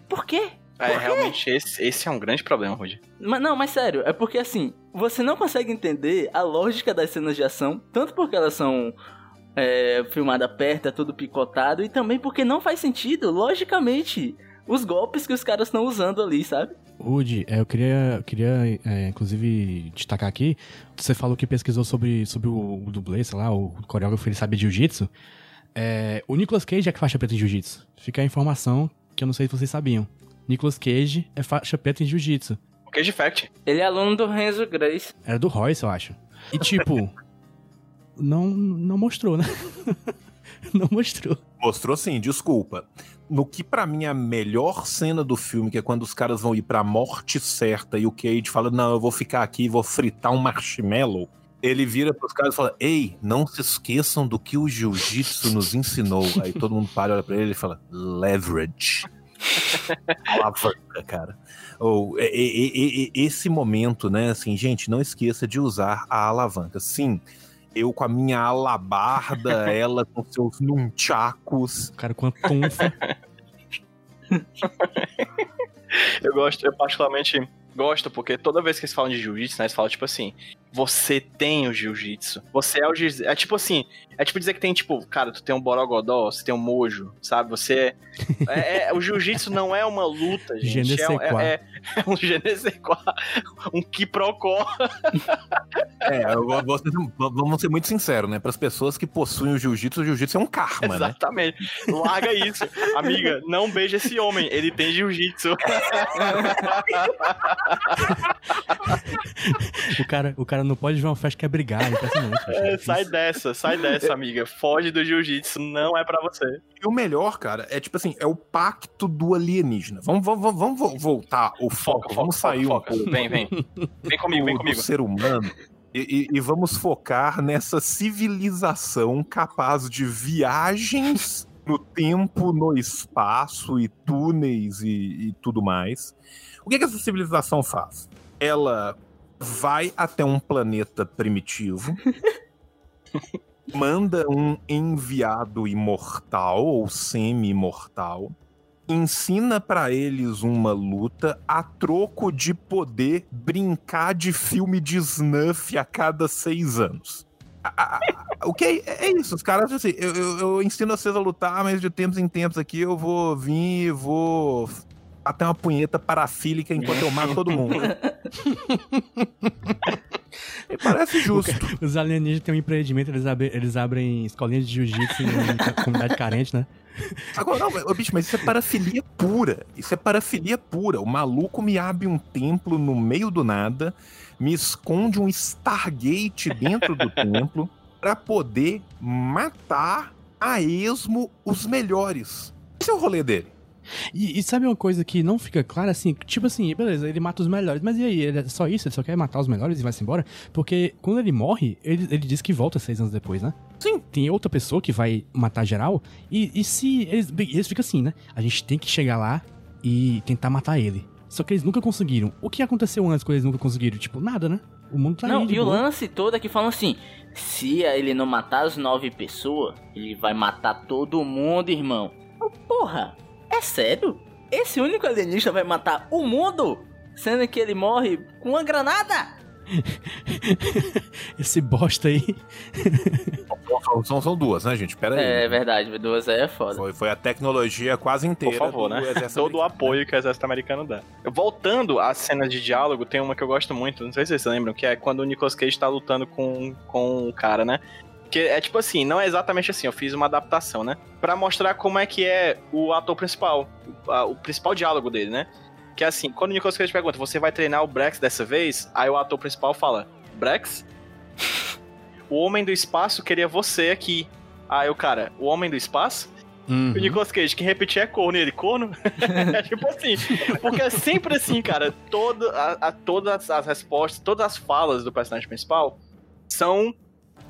por quê? É, por é, quê? realmente, esse, esse é um grande problema, Rudy. Mas não, mas sério, é porque assim, você não consegue entender a lógica das cenas de ação, tanto porque elas são é, filmadas perto, é tudo picotado, e também porque não faz sentido, logicamente, os golpes que os caras estão usando ali, sabe? Rude, é, eu queria, queria é, inclusive, destacar aqui, você falou que pesquisou sobre, sobre o, o dublê, sei lá, o coreógrafo, ele sabe de jiu-jitsu. É, o Nicolas Cage é que faixa preta em jiu-jitsu. Fica a informação que eu não sei se vocês sabiam. Nicolas Cage é faixa preta em jiu-jitsu. O Cage Fact. Ele é aluno do Renzo Grace. Era do Royce, eu acho. E tipo, não, não mostrou, né? não mostrou. Mostrou sim, desculpa no que para mim é a melhor cena do filme, que é quando os caras vão ir pra morte certa e o Cage fala: Não, eu vou ficar aqui vou fritar um marshmallow. Ele vira pros caras e fala: Ei, não se esqueçam do que o jiu-jitsu nos ensinou. Aí todo mundo para, olha pra ele e fala: Leverage. Alavanca, cara. Ou, esse momento, né? Assim, gente, não esqueça de usar a alavanca. Sim, eu com a minha alabarda, ela com seus nunchacos. Cara, com a tonfa. eu gosto, eu particularmente gosto, porque toda vez que eles falam de jiu-jitsu, né, eles falam tipo assim: você tem o jiu-jitsu. Você é o jiu-jitsu. É tipo assim, é tipo dizer que tem, tipo, cara, tu tem um borogodó, você tem um mojo, sabe? Você. É, é, o jiu-jitsu não é uma luta, gente. É, é, é, é um genesequá, um quiprocó. É, vamos ser muito sinceros, né? Para as pessoas que possuem o jiu-jitsu, o jiu-jitsu é um karma, Exatamente. né? Exatamente. Larga isso. Amiga, não beija esse homem, ele tem jiu-jitsu. o, cara, o cara não pode ver uma festa que é brigar, é impressionante. É, sai dessa, sai dessa, amiga. Foge do jiu-jitsu, não é para você. E o melhor, cara, é tipo assim, é o pacto do alienígena. Vamos, vamos, vamos voltar o foco, foco vamos sair foco, um pouco. Vem, vem. Vem comigo, vem comigo. Do ser humano. E, e, e, vamos focar nessa civilização capaz de viagens no tempo, no espaço e túneis e, e tudo mais. O que, que essa civilização faz? Ela vai até um planeta primitivo, manda um enviado imortal ou semi-imortal, ensina para eles uma luta a troco de poder brincar de filme de snuff a cada seis anos. o que é, é isso? Os caras, assim, eu, eu, eu ensino vocês a lutar, mas de tempos em tempos aqui eu vou vir e vou até uma punheta parafílica enquanto eu mato todo mundo. Me parece justo. Os alienígenas têm um empreendimento, eles, abrem- eles abrem escolinhas de jiu-jitsu em comunidade carente, né? Agora, não, bicho, mas isso é parafilia pura. Isso é parafilia pura. O maluco me abre um templo no meio do nada, me esconde um Stargate dentro do templo pra poder matar a esmo os melhores. Esse é o rolê dele. E, e sabe uma coisa que não fica clara, assim? Tipo assim, beleza, ele mata os melhores, mas e aí? Ele é só isso? Ele só quer matar os melhores e vai-se embora? Porque quando ele morre, ele, ele diz que volta seis anos depois, né? Sim. Tem outra pessoa que vai matar geral, e, e se. Eles, eles ficam assim, né? A gente tem que chegar lá e tentar matar ele. Só que eles nunca conseguiram. O que aconteceu antes quando eles nunca conseguiram? Tipo, nada, né? O mundo tá Não, aí. e o boa. lance todo é que falam assim: se ele não matar as nove pessoas, ele vai matar todo mundo, irmão. Oh, Porra, é sério? Esse único alienígena vai matar o mundo? Sendo que ele morre com uma granada? Esse bosta aí. São, são, são duas, né, gente? Pera aí. É verdade, duas aí é foda. Foi, foi a tecnologia quase inteira. Por favor, do né? Todo o apoio que o exército americano dá. Voltando às cenas de diálogo, tem uma que eu gosto muito, não sei se vocês lembram, que é quando o Nicolas Cage tá lutando com, com o cara, né? Que é tipo assim, não é exatamente assim, eu fiz uma adaptação, né? Pra mostrar como é que é o ator principal, o, principal diálogo dele, né? Que é assim, quando o Nicolas Cage pergunta, você vai treinar o Brex dessa vez? Aí o ator principal fala, Brex? o Homem do Espaço queria você aqui. Aí o cara, o Homem do Espaço? Uhum. O Nicolas Cage, que repetir é corno, e ele, corno? é tipo assim, porque é sempre assim, cara, todo, a, a- todas as respostas, todas as falas do personagem principal são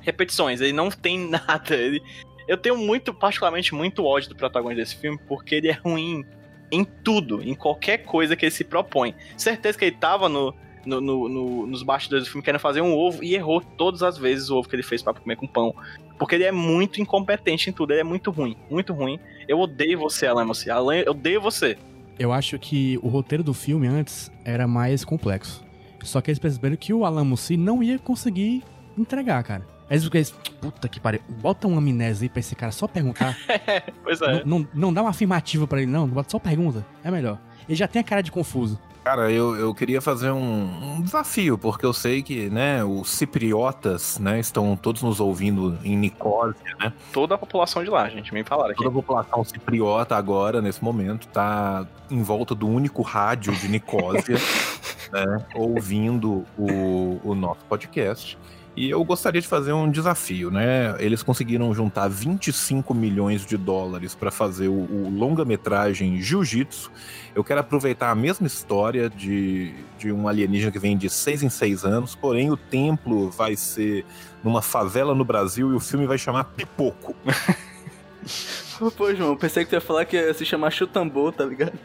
repetições, ele não tem nada, ele... Eu tenho muito, particularmente, muito ódio do protagonista desse filme, porque ele é ruim em tudo, em qualquer coisa que ele se propõe. Certeza que ele tava no, no- no- no- nos bastidores do filme querendo fazer um ovo e errou todas as vezes o ovo que ele fez pra comer com pão. Porque ele é muito incompetente em tudo, ele é muito ruim, muito ruim. Eu odeio você, Alan Mossy. Alan, eu odeio você. Eu acho que o roteiro do filme antes era mais complexo. Só que eles perceberam que o Alan Mussi não ia conseguir entregar, cara. Eles, eles puta que pariu, bota uma amnésia aí pra esse cara só perguntar. Pois é. não, não, não dá uma afirmativa pra ele, não, bota só pergunta. É melhor. Ele já tem a cara de confuso. Cara, eu, eu queria fazer um, um desafio, porque eu sei que, né, os cipriotas, né, estão todos nos ouvindo em Nicósia, né? Toda a população de lá, gente, me falaram aqui. Toda a população cipriota agora, nesse momento, tá em volta do único rádio de Nicósia, né, ouvindo o, o nosso podcast. E eu gostaria de fazer um desafio, né? Eles conseguiram juntar 25 milhões de dólares para fazer o, o longa-metragem Jiu-Jitsu. Eu quero aproveitar a mesma história de, de um alienígena que vem de seis em seis anos, porém o templo vai ser numa favela no Brasil e o filme vai chamar Pipoco. Pô, João, pensei que tu ia falar que ia se chamar Chutambô, tá ligado?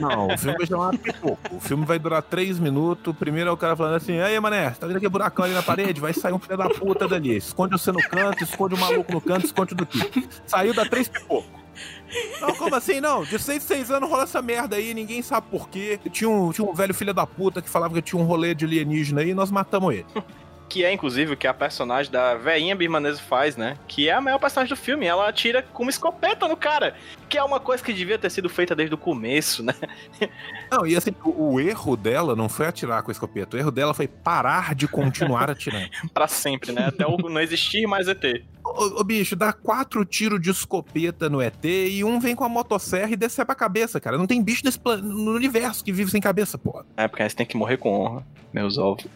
Não, o filme vai chamar Pipoco. O filme vai durar três minutos. Primeiro é o cara falando assim: Aí, mané, tá vendo aquele buracão ali na parede? Vai sair um filho da puta dali. Esconde você no canto, esconde o maluco no canto, esconde do tipo. Saiu da três pipoco. Não, como assim? Não, de seis em seis anos rola essa merda aí, ninguém sabe por quê. Tinha um, tinha um velho filho da puta que falava que tinha um rolê de alienígena aí e nós matamos ele. Que é, inclusive, o que a personagem da veinha birmanesa faz, né? Que é a maior personagem do filme. Ela atira com uma escopeta no cara. Que é uma coisa que devia ter sido feita desde o começo, né? Não, e assim, o, o erro dela não foi atirar com a escopeta, o erro dela foi parar de continuar atirando. Pra sempre, né? Até o não existir mais ET. Ô, ô, bicho, dá quatro tiros de escopeta no ET e um vem com a motosserra e desce pra cabeça, cara. Não tem bicho nesse plan- no universo que vive sem cabeça, porra. É, porque aí você tem que morrer com honra, meus ovos.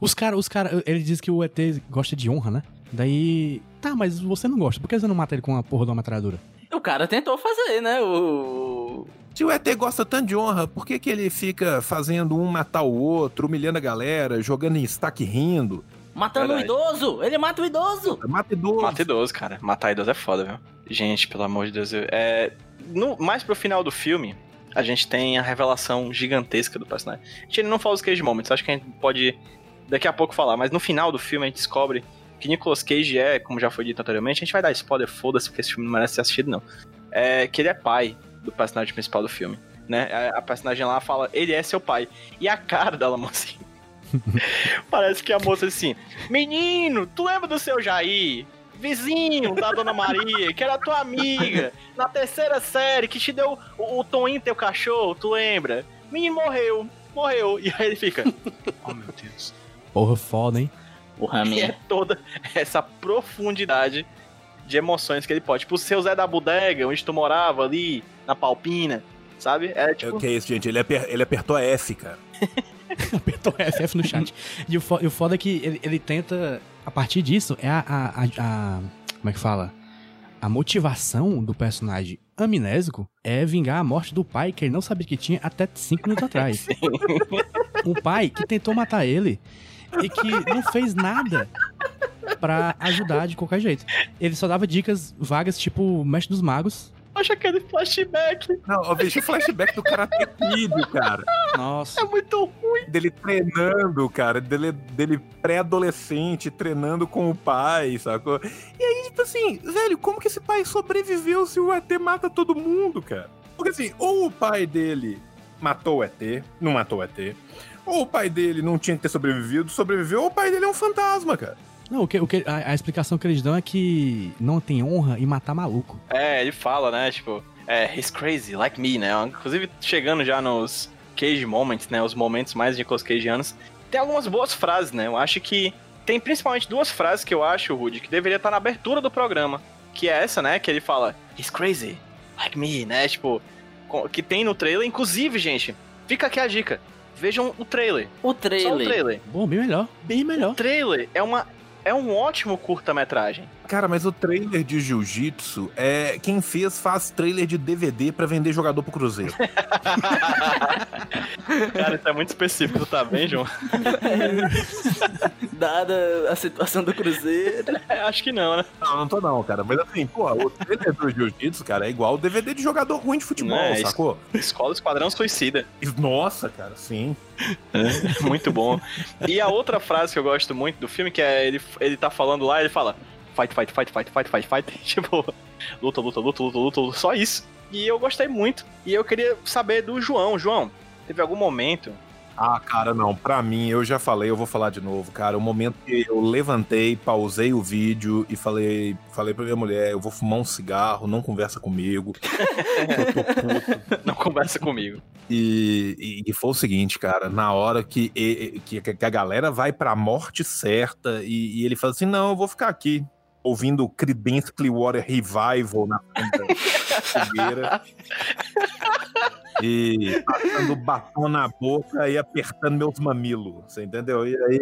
Os caras, os cara, ele diz que o ET gosta de honra, né? Daí. Tá, mas você não gosta. Por que você não mata ele com a porra de uma metralhadora? O cara tentou fazer, né? O. Se o ET gosta tanto de honra, por que, que ele fica fazendo um matar o outro, humilhando a galera, jogando em estaque rindo? Matando Verdade. o idoso! Ele mata o idoso! Mata idoso. Mata idoso, cara. Matar idoso é foda, viu? Gente, pelo amor de Deus. eu- É... No, mais pro final do filme, a gente tem a revelação gigantesca do personagem. A gente não fala os Cage Moments, acho que a gente pode daqui a pouco falar, mas no final do filme a gente descobre que Nicolas Cage é, como já foi dito anteriormente, a gente vai dar spoiler, foda-se, porque esse filme não merece ser assistido, não. É que ele é pai do personagem principal do filme. Né? A- personagem lá fala, ele é seu pai. E a cara dela, assim, Parece que a moça assim, menino, tu lembra do seu Jair? Vizinho da Dona Maria, que era tua amiga, na terceira série, que te deu o, o Toninho, teu cachorro, tu lembra? Menino morreu, morreu. E aí ele fica, oh meu Deus. Porra, foda, hein? Porra, E é toda essa profundidade de emoções que ele pode. Tipo, o seu Zé da Bodega, onde tu morava ali, na Palpina, sabe? É tipo. o que é isso, gente? Ele, aper- ele apertou F, cara. Apertou FF no chat. E o, fo- e o foda é que ele, ele tenta, a partir disso, é a, a, a- a- Como é que fala? A motivação do personagem amnésico é vingar a morte do pai que ele não sabia que tinha até 5 minutos atrás. o pai que tentou matar ele e que não fez nada pra ajudar de qualquer jeito. Ele só dava dicas vagas, tipo Mestre dos Magos. Acha aquele flashback. Não, eu vejo o flashback do Karate Kid, cara. Nossa. É muito ruim. Dele treinando, cara. Dele, dele pré-adolescente, treinando com o pai, sacou? E aí, tipo assim, velho, como que esse pai sobreviveu se o ET mata todo mundo, cara? Porque assim, ou o pai dele matou o ET, não matou o ET, ou o pai dele não tinha que ter sobrevivido, sobreviveu, ou o pai dele é um fantasma, cara. Não, o que, o que, a, a explicação que eles dão é que não tem honra em matar maluco. É, ele fala, né? Tipo, é, he's crazy, like me, né? Inclusive, chegando já nos Cage Moments, né? Os momentos mais Nicolas Cageanos. Tem algumas boas frases, né? Eu acho que tem principalmente duas frases que eu acho, Rudy, que deveria estar na abertura do programa. Que é essa, né? Que ele fala, he's crazy, like me, né? Tipo, que tem no trailer. Inclusive, gente, fica aqui a dica. Vejam o trailer. O Só o trailer. trailer. Bom, bem melhor. Bem melhor. O trailer é uma. É um ótimo curta-metragem. Cara, mas o trailer de Jiu-Jitsu é. Quem fez faz trailer de DVD pra vender jogador pro Cruzeiro. Cara, isso é muito específico, tá bem, João? Dada a situação do Cruzeiro. É, acho que não, né? Não, não tô não, cara. Mas assim, pô, o trailer do Jiu-Jitsu, cara, é igual o DVD de jogador ruim de futebol, é sacou? Escola Esquadrão Suicida. Nossa, cara, sim. Muito bom. E a outra frase que eu gosto muito do filme, que é ele, ele tá falando lá, ele fala fight, fight, fight, fight, fight, fight, fight. Tipo, luta, luta, luta, luta, luta, luta, só isso. E eu gostei muito. E eu queria saber do João. João, teve algum momento Ah, cara, não. Pra mim, eu já falei, eu vou falar de novo, cara. O momento que eu levantei, pausei o vídeo e falei, falei pra minha mulher, eu vou fumar um cigarro, não conversa comigo. eu tô puto. não conversa comigo. E, e, e foi o seguinte, cara, na hora que, que, que a galera vai pra morte certa e, e ele fala assim, não, eu vou ficar aqui, ouvindo Creedence Clearwater Revival na fogueira. E passando batom na boca e apertando meus mamilos, você entendeu? E aí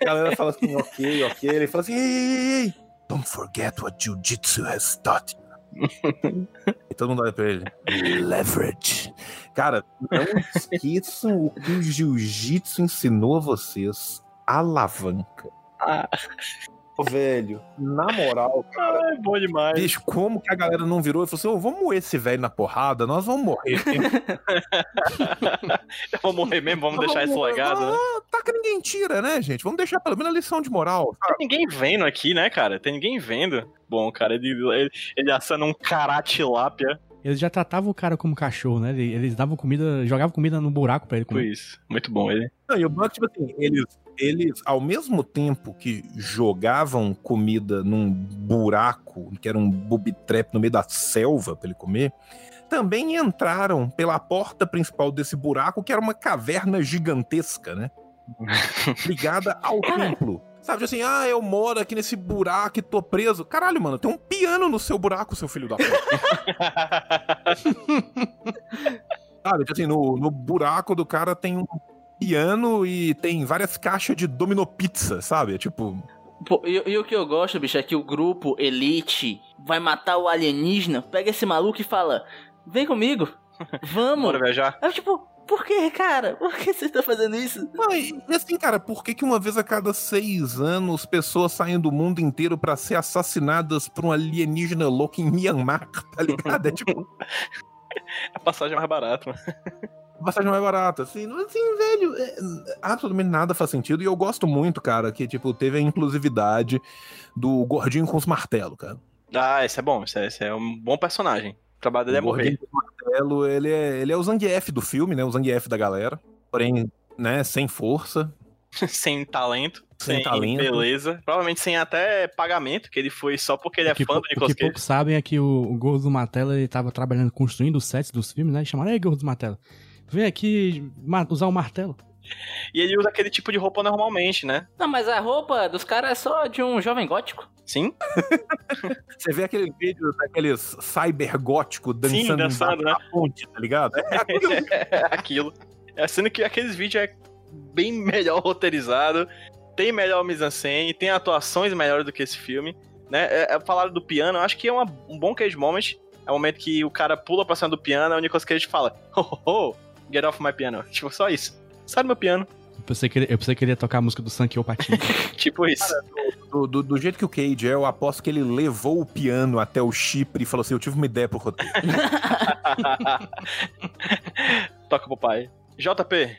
a galera fala assim, ok, ok. Ele fala assim, ei, ei, ei, don't forget what Jiu-Jitsu has taught you. E todo mundo olha pra ele. Leverage. Cara, não esqueçam o que o jiu-jitsu ensinou a vocês. Alavanca. Ah. Velho, na moral, cara. Ai, bom demais. Bicho, como que a galera não virou e falou assim: ô, vamos moer esse velho na porrada, nós vamos morrer. Eu vou morrer mesmo, vamos deixar esse legado, né? Ah, tá que ninguém tira, né, gente? Vamos deixar pelo menos a lição de moral. sabe? Tem ninguém vendo aqui, né, cara? Tem ninguém vendo. Bom, cara, ele, ele, ele assando um karate-lápia. Eles já tratavam o cara como cachorro, né? Eles, davam comida, jogavam comida no buraco pra ele comer. isso. Muito bom ele. Não, e o bom é que, tipo assim, eles, eles, ao mesmo tempo que jogavam comida num buraco, que era um booby trap no meio da selva pra ele comer, também entraram pela porta principal desse buraco, que era uma caverna gigantesca, né? Ligada ao templo. Sabe, assim, ah, eu moro aqui nesse buraco e tô preso. Caralho, mano, tem um piano no seu buraco, seu filho da puta. Sabe, tipo assim, no, no buraco do cara tem um piano e tem várias caixas de domino pizza, sabe? É Tipo, Pô, e, e o que eu gosto, bicho, é que o grupo Elite vai matar o alienígena, pega esse maluco e fala: Vem comigo, vamos. Bora viajar. Eu, tipo, por que, cara? Por que você tá fazendo isso? ah, e assim, cara, por que, que uma vez a cada seis anos pessoas saem do mundo inteiro pra ser assassinadas por um alienígena louco em Myanmar, tá ligado? É tipo, A passagem é mais barata. mano. Passagem mais barata, assim, assim, velho, é, absolutamente nada faz sentido. E eu gosto muito, cara, que, tipo, teve a inclusividade do gordinho com os martelos, cara. Ah, esse é bom. Esse é, esse é um bom personagem. O trabalho dele é o gordinho morrer. com os martelos, ele é, ele é o Zangief do filme, né? O Zangief da galera. Porém, né, sem força. sem talento, Sem sem, talento. beleza. Provavelmente sem até pagamento, que ele foi só porque ele é o que, fã do o Nicolas que Cage. poucos sabem é que o, o Gordo do Matela, ele tava trabalhando, construindo os sets dos filmes, né? E chamaram, ei, Gordo do Matela, vem aqui usar o martelo. E ele usa aquele tipo de roupa normalmente, né? Não, mas a roupa dos caras é só de um jovem gótico. Sim? Você vê aquele vídeo daqueles cybergótico dançando, Sim, dançando, embaixo da ponte, tá ligado? É aquilo. É aquilo. É, sendo que aqueles vídeos é bem melhor roteirizado, tem melhor mise-en-scène, tem atuações melhores do que esse filme, né? É, é, falaram do piano, eu acho que é uma- um bom cage moment. É o momento que o cara pula pra cima do piano e o Nicolas Cage fala, oh, oh, oh, get off my piano. Tipo, só isso. Sai do meu piano. Eu pensei que ele, eu pensei que ele ia tocar a música do Sankyo Patinho. Tipo isso. Do, do- do jeito que o Cage é, eu aposto que ele levou o piano até o Chipre e falou assim: Eu tive uma ideia pro roteiro. Toca pro pai. JP,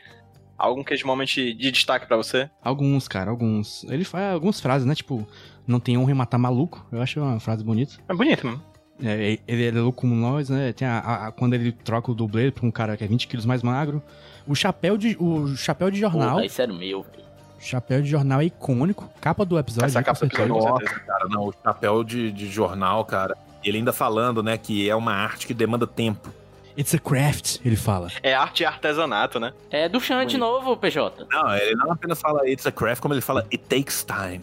algum cage moment de destaque pra você? alguns, cara, alguns. Ele faz algumas frases, né? Tipo, não tem honra em matar maluco. Eu acho uma frase bonita. É bonito, mano. É, ele é louco como nós, né? Tem a, a- a- quando ele troca o dublê pra um cara que é 20 quilos mais magro. O chapéu de, o chapéu de jornal. Puta, isso era o meu, velho. Chapéu de jornal é icônico. Capa do episódio. Essa capa do certeza. episódio. Com certeza. cara, não, o chapéu de, de jornal, cara. Ele ainda falando, né, que é uma arte que demanda tempo. It's a craft, ele fala. É arte e artesanato, né? É do Chan de novo, PJ. Não, ele não apenas fala it's a craft, como ele fala it takes time.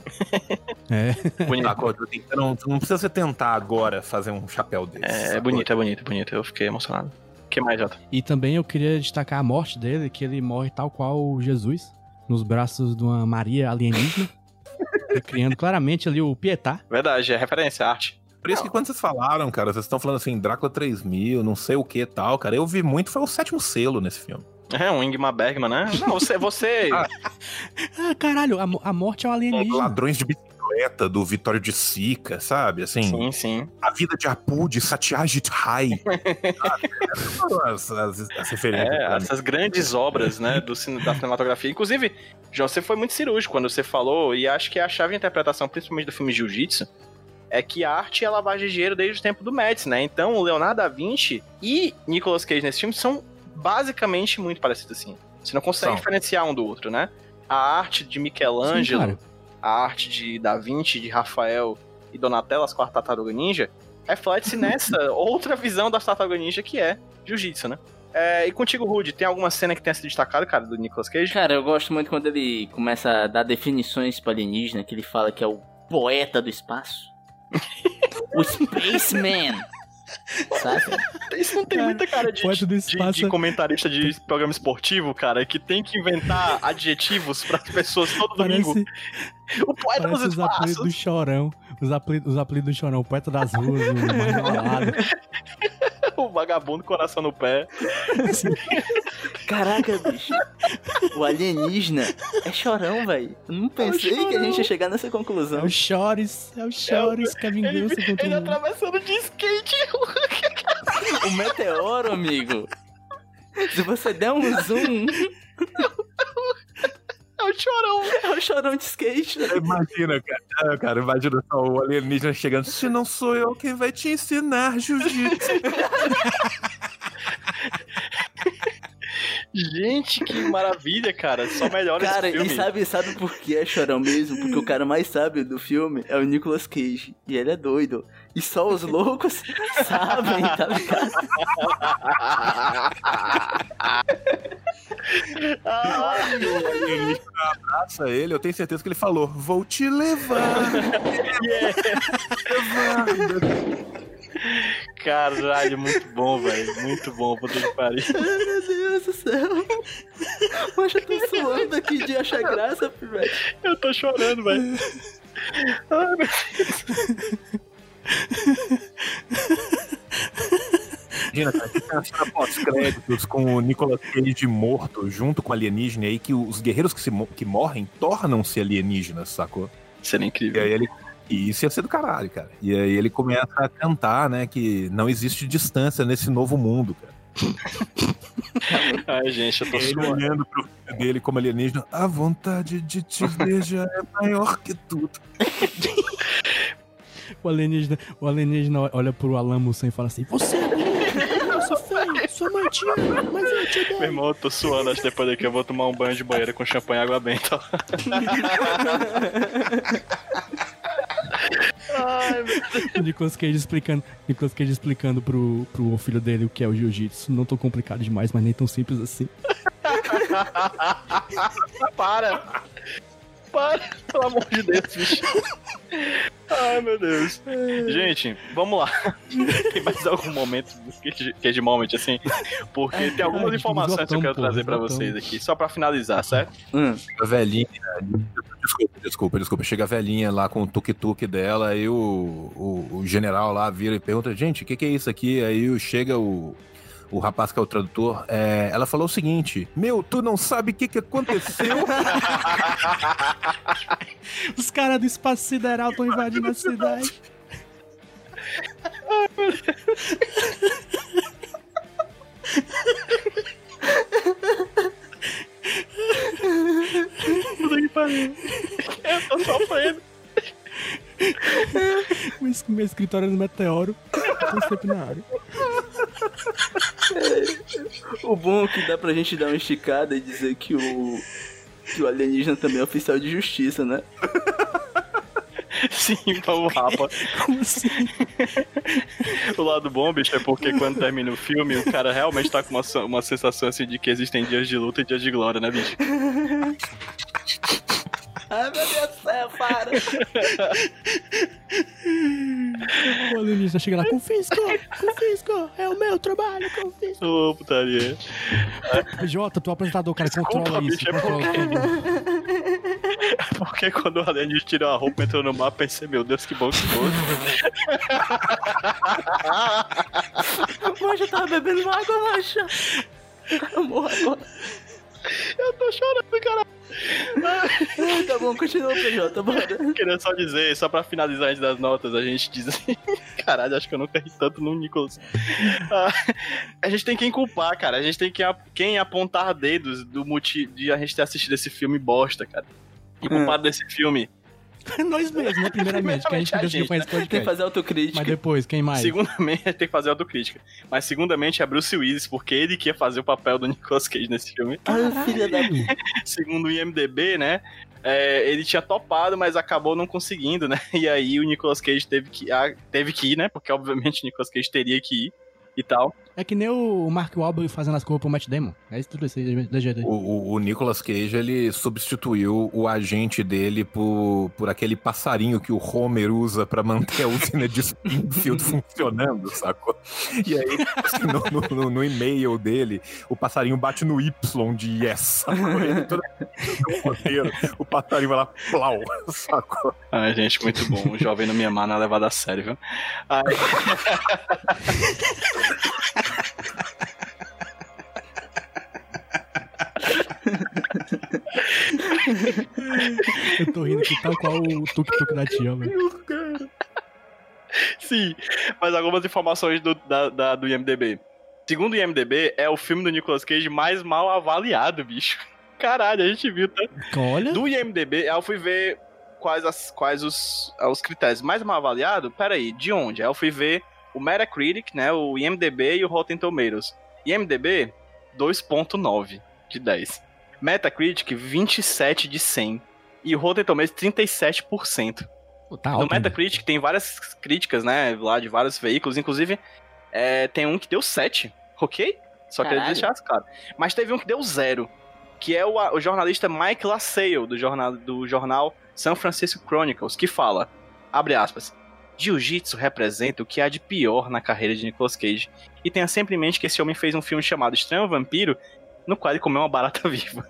É. Bonito. Sacou? Não, não precisa você tentar agora fazer um chapéu desse. É, é bonito, é bonito, é bonito. Eu fiquei emocionado. O que mais, Jota? E também eu queria destacar a morte dele, que ele morre tal qual Jesus, nos braços de uma Maria alienígena. criando claramente ali o Pietá. Verdade, é referência, arte. Por isso que quando vocês falaram, cara, vocês estão falando assim, Drácula 3000, não sei o que e tal, cara, eu vi muito, foi o sétimo selo nesse filme. É, um Ingmar Bergman, né? Não, você. você... Ah. Ah, caralho, a, a morte é um alienígena. Ladrões de bicicleta do Vitório de Sica, sabe? Assim, sim, sim. a vida de Apu de Satyajit Rai. as, as, as referências. É, essas grandes obras, né, do da cinematografia. Inclusive, João, você foi muito cirúrgico quando você falou, e acho que a chave de interpretação, principalmente do filme Jiu-Jitsu, é que a arte é lavagem de dinheiro desde o tempo do Médici, né? Então, o Leonardo da Vinci e Nicolas Cage nesse filme são basicamente muito parecidos, assim. Você não consegue São. diferenciar um do outro, né? A arte de Michelangelo, Sim, a arte de Da Vinci, de Rafael e Donatello, as quatro tartarugas ninja, reflete-se nessa outra visão das tartarugas ninja que é Jiu-Jitsu, né? É, e contigo, Rude, tem alguma cena que tenha sido desticada, cara, do Nicolas Cage? Cara, eu gosto muito quando ele começa a dar definições para alienígena, que ele fala que é o poeta do espaço. O Spaceman. Sabe? Isso não tem muita cara de, de- espaço. de comentarista de programa esportivo, cara, que tem que inventar adjetivos para as pessoas todo domingo. O poeta parece dos os apelidos do espaços. Chorão. Os apelidos, os apelidos do Chorão. O poeta das ruas, o. O vagabundo coração no pé. Caraca, bicho. O alienígena é chorão, velho. Não pensei que a gente ia chegar nessa É conclusão. o Chores. É o Chores que é a vingança Ele, ele o atravessando de skate. O meteoro, amigo. Se você der um zoom, É o chorão. é o chorão de skate. né? Imagina, cara, Ah, cara, imagina só o alienígena chegando. Se não sou eu quem vai te ensinar jiu-jitsu. Gente, que maravilha, cara. Só melhora Cara, esse filme. e sabe, sabe por que é chorão mesmo? Porque o cara mais sábio do filme é o Nicolas Cage. E ele é doido. E só os loucos sabem, tá ligado? Ai, o alienígena abraça ele, eu tenho certeza que ele falou: Vou te levar. levar. Caralho, muito bom, velho. Muito bom, puta que pariu. Ai, meu Deus do céu. Poxa, eu tô suando aqui de achar graça, velho. Eu tô chorando, velho. Ai, meu Imagina, cara, tem a cena pós-créditos com o Nicolas Cage morto junto com o alienígena, e aí que os guerreiros que, se que morrem tornam-se alienígenas, sacou? Seria E incrível. aí ele. E isso ia ser do caralho, cara. E aí ele começa a cantar, né, que não existe distância nesse novo mundo, cara. Ai, gente, eu tô Ele suando. olhando pro filho dele como alienígena, a vontade de te ver já é maior que tudo. O alienígena, o alienígena olha pro Alan Moussan e fala assim: Você é alienígena, eu sou feio, sou mas eu te Meu odeio. irmão, eu tô suando, acho que depois daqui eu vou tomar um banho de banheiro com champanhe e água benta. O Nicolas Cage explicando, Nicolas Cage explicando pro, pro filho dele o que é o jiu-jitsu. Não tão complicado demais, mas nem tão simples assim. Para! Para! Pelo amor de Deus, bicho. Ai, meu Deus. Gente, vamos lá. Tem mais algum momento que é de moment, assim? Porque tem algumas informações que eu quero trazer pra vocês aqui, só pra finalizar, certo? Hum. A velhinha. Desculpa, desculpa, desculpa. Chega a velhinha lá com o tuk-tuk dela, aí o, o, o general lá vira e pergunta: gente, o que, que é isso aqui? Aí chega o. O rapaz que é o tradutor, é, ela falou o seguinte: Meu, tu não sabe o que, que aconteceu? Os caras do espaço sideral estão invadindo a cidade. Puta que pariu. Eu tô sofrendo. Meu escritório no meteoro. Tô sempre na área. O bom é que dá pra gente dar uma esticada e dizer que o. Que o alienígena também é oficial de justiça, né? Sim, vamos rapa. Como assim? O lado bom, bicho, é porque quando termina o filme, o cara realmente tá com uma, uma sensação assim de que existem dias de luta e dias de glória, né, bicho? Ai meu Deus do céu, para! O alienígena chega lá, confisco, confisco, é o meu trabalho, confisco. Ô, putaria. Jota, tu é o apresentador, cara, Desculpa, controla isso, bicho, é controla tudo. Porque quando o alienígena tirou a roupa, entrou no mar, pensei, meu Deus, que bom que foi. Mancha, eu tava bebendo água, mancha! Eu morro agora. Eu tô chorando, cara. Ai, tá bom, continua, PJ, bora. Queria só dizer, só pra finalizar antes das notas, a gente diz assim. Caralho, acho que eu nunca ri tanto no Nicholas. Ah, a gente tem quem culpar, cara. A gente tem quem, ap- quem apontar dedos do motivo de a gente ter assistido esse filme bosta, cara. E o culpado desse filme, Nós mesmos, né, primeiramente, que a gente a gente, esse Tem que fazer autocrítica. Mas depois, quem mais? segundamente, tem que fazer autocrítica. Mas segundamente é Bruce Willis, porque ele que ia fazer o papel do Nicolas Cage nesse filme. Ai, filha da. segundo o IMDB, né? é, ele tinha topado, mas acabou não conseguindo, né? E aí o Nicolas Cage teve que, ah, teve que ir, né? Porque obviamente o Nicolas Cage teria que ir e tal. É que nem o Mark Wahlberg fazendo as coisas pro Matt Damon. É isso tudo isso aí, da jeito aí. O, o, o Nicolas Cage, ele substituiu o agente dele por, por aquele passarinho que o Homer usa pra manter a usina de Springfield funcionando, sacou? E aí, assim, no, no- no- no e-mail dele, o passarinho bate no Y de yes, sacou? Ele todo roteiro, o passarinho vai lá, plau, sacou? Ai, gente, muito bom. O jovem não me amar não é levado a sério, viu? Ai, Eu tô rindo aqui tal qual o tuk-tuk da tia, velho. sim, mas algumas informações do, da, da- do IMDB. Segundo o IMDB, é o filme do Nicolas Cage mais mal avaliado, bicho. Caralho, a gente viu, tá? Olha, Do IMDB, eu fui ver quais, as, quais os, os critérios mais mal avaliados. Peraí, de onde? Eu fui ver o Metacritic, né? O IMDB e o Rotten Tomatoes. IMDB, 2.9 de 10. Metacritic, 27 de 100. E o Rotten Tomatoes, 37%. Pô, tá No alto. Metacritic tem várias críticas, né? Lá de vários veículos. Inclusive, é, tem um que deu 7, ok? Só queria Caralho. deixar claro. Mas teve um que deu 0. Que é o, o jornalista Mike LaSalle, do jornal, do jornal San Francisco Chronicles, que fala, abre aspas, Jiu-Jitsu representa o que há de pior na carreira de Nicolas Cage. E tenha sempre em mente que esse homem fez um filme chamado Estranho Vampiro, no qual ele comeu uma barata viva.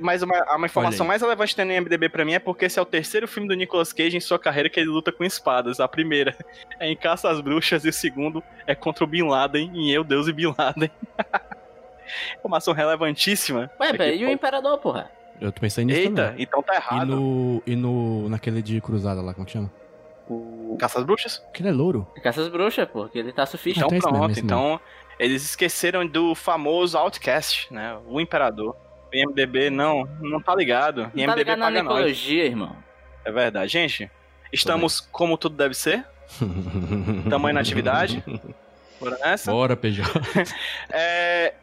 Mas uma, uma informação mais relevante que tem no IMDB pra mim é porque esse é o terceiro filme do Nicolas Cage em sua carreira que ele luta com espadas. A primeira é em Caça às Bruxas e o segundo é contra o Bin Laden em Eu, Deus e Bin Laden. Informação relevantíssima. Ué, Aqui, peraí, e o. Imperador, porra? Eu tô pensando nisso Eita, também. então tá E errado. no, e no. naquele de cruzada lá, como que chama? O Caça às Bruxas? Aquele é louro. Caça as bruxas, pô, que ele tá surfista. Então então é pronto, é então eles esqueceram do famoso Outcast, né? O Imperador. O IMDB não, não tá ligado. Não tá IMDB ligado na necologia, irmão. É verdade. Gente, estamos como tudo deve ser. Tamanho na atividade. Bora nessa? Bora, PJ. É,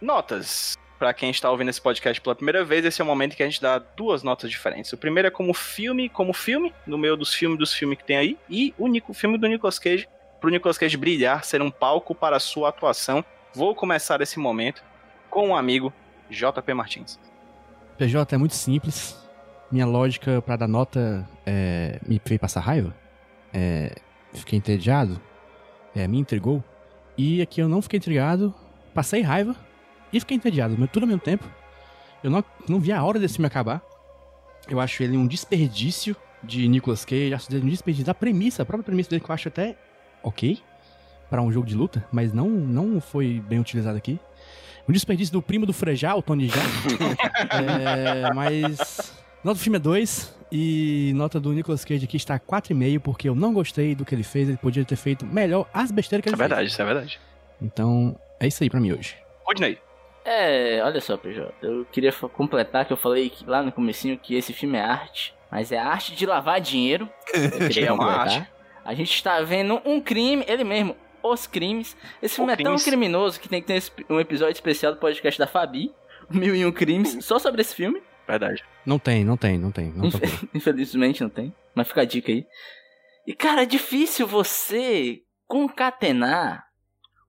notas. Pra quem está ouvindo esse podcast pela primeira vez, esse é o momento que a gente dá duas notas diferentes. O primeiro é como filme, como filme, no meio dos filmes dos filmes que tem aí, e o Nico- filme do Nicolas Cage, pro Nicolas Cage brilhar, ser um palco para a sua atuação. Vou começar esse momento com um amigo, JP Martins. PJ é muito simples. Minha lógica pra dar nota é, me fez passar raiva. É, fiquei entediado. É, me intrigou. E aqui eu não fiquei intrigado, passei raiva e fiquei entediado. mas Tudo ao mesmo tempo. Eu não, não vi a hora desse filme acabar. Eu acho ele um desperdício de Nicolas Cage. Acho ele um desperdício da premissa, a própria premissa dele que eu acho até ok pra um jogo de luta, mas não, não foi bem utilizado aqui. Um desperdício do primo do Frejá, o Tony Jaa. É, mas. Nota do filme é 2 e nota do Nicolas Cage aqui está 4,5 porque eu não gostei do que ele fez. Ele podia ter feito melhor as besteiras que Isso é ele verdade, fez. isso é verdade. Então, é isso aí pra mim hoje. Rodney. É, olha só, PJ. Eu queria completar que eu falei que, lá no comecinho que esse filme é arte, mas é arte de lavar dinheiro. Eu queria É uma completar. arte. A gente está vendo um crime, ele mesmo, os crimes. Esse filme é tão crimes. criminoso que tem que ter um episódio especial do podcast da Fabi, Mil e Um Crimes, só sobre esse filme. Verdade. Não tem, não tem, não tem. Não procura. Infelizmente não tem, mas fica a dica aí. E cara, é difícil você concatenar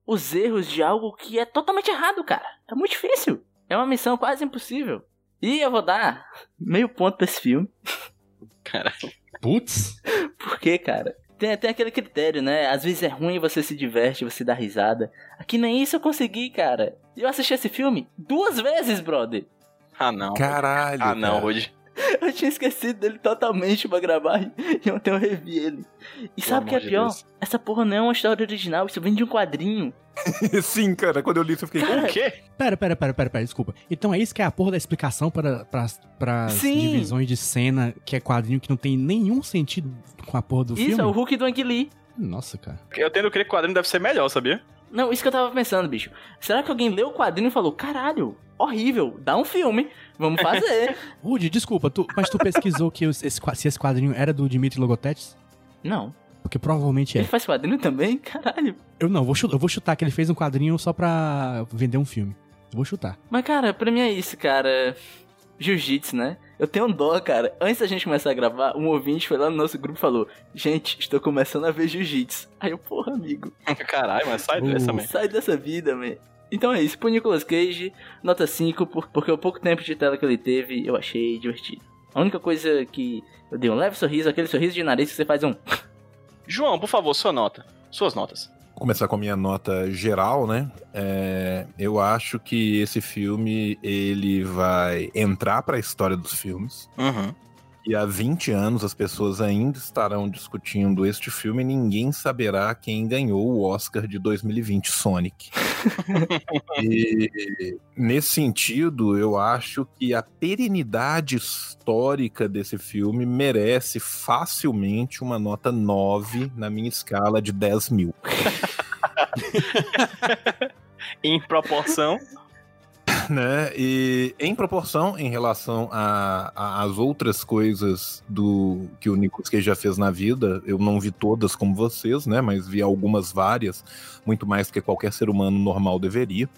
os erros de algo que é totalmente errado, cara. É muito difícil. É uma missão quase impossível. E eu vou dar meio ponto pra esse filme. Caralho. Putz! Porque, cara, tem até aquele critério, né? Às vezes é ruim, você se diverte, você dá risada. Aqui nem isso eu consegui, cara. E eu assisti esse filme duas vezes, brother. Ah, não. Caralho. Ah, não, cara. Rod. Eu tinha esquecido dele totalmente pra gravar e ontem eu revi ele. E sabe o que é de pior? Deus. Essa porra não é uma história original, isso vem de um quadrinho. Sim, cara, quando eu li isso eu fiquei. Cara, O quê? Pera, pera, pera, pera, pera, desculpa. Então é isso que é a porra da explicação para as divisões de cena, que é quadrinho que não tem nenhum sentido com a porra do isso filme? é o Hulk do Ang Lee. Nossa, cara. Eu tendo que crer que o quadrinho deve ser melhor, sabia? Não, isso que eu tava pensando, bicho. Será que alguém leu o quadrinho e falou: caralho, horrível, dá um filme, vamos fazer. Rudy, desculpa, tu- mas tu pesquisou que os- esse, se esse quadrinho era do Dimitri Logotetes? não. Porque provavelmente é. Ele faz quadrinho também? Caralho. Eu não, vou chutar, eu vou chutar que ele fez um quadrinho só pra vender um filme. Eu vou chutar. Mas, cara, pra mim é isso, cara. Jiu-jitsu, né? Eu tenho um dó, cara. Antes da gente começar a gravar, um ouvinte foi lá no nosso grupo e falou: Gente, estou começando a ver jiu-jitsu. Aí eu, porra, amigo, Caralho, mas sai Uh. dessa, man. sai dessa vida, man. Então é isso, pro Nicolas Cage, nota 5, por- porque o pouco tempo de tela que ele teve, eu achei divertido. A única coisa que eu dei um leve sorriso, aquele sorriso de nariz que você faz um. João, por favor, sua nota. Suas notas. Vou começar com a minha nota geral, né? É, eu acho que esse filme ele vai entrar para a história dos filmes. Uhum. E há 20 anos as pessoas ainda estarão discutindo este filme e ninguém saberá quem ganhou o Oscar de 2020, Sonic. e nesse sentido, eu acho que a perenidade histórica desse filme merece facilmente uma nota 9 na minha escala de 10 mil. Em proporção. Né? E em proporção em relação às outras coisas do que o Nicolas Cage já fez na vida, eu não vi todas como vocês, né? Mas vi algumas várias, muito mais que qualquer ser humano normal deveria.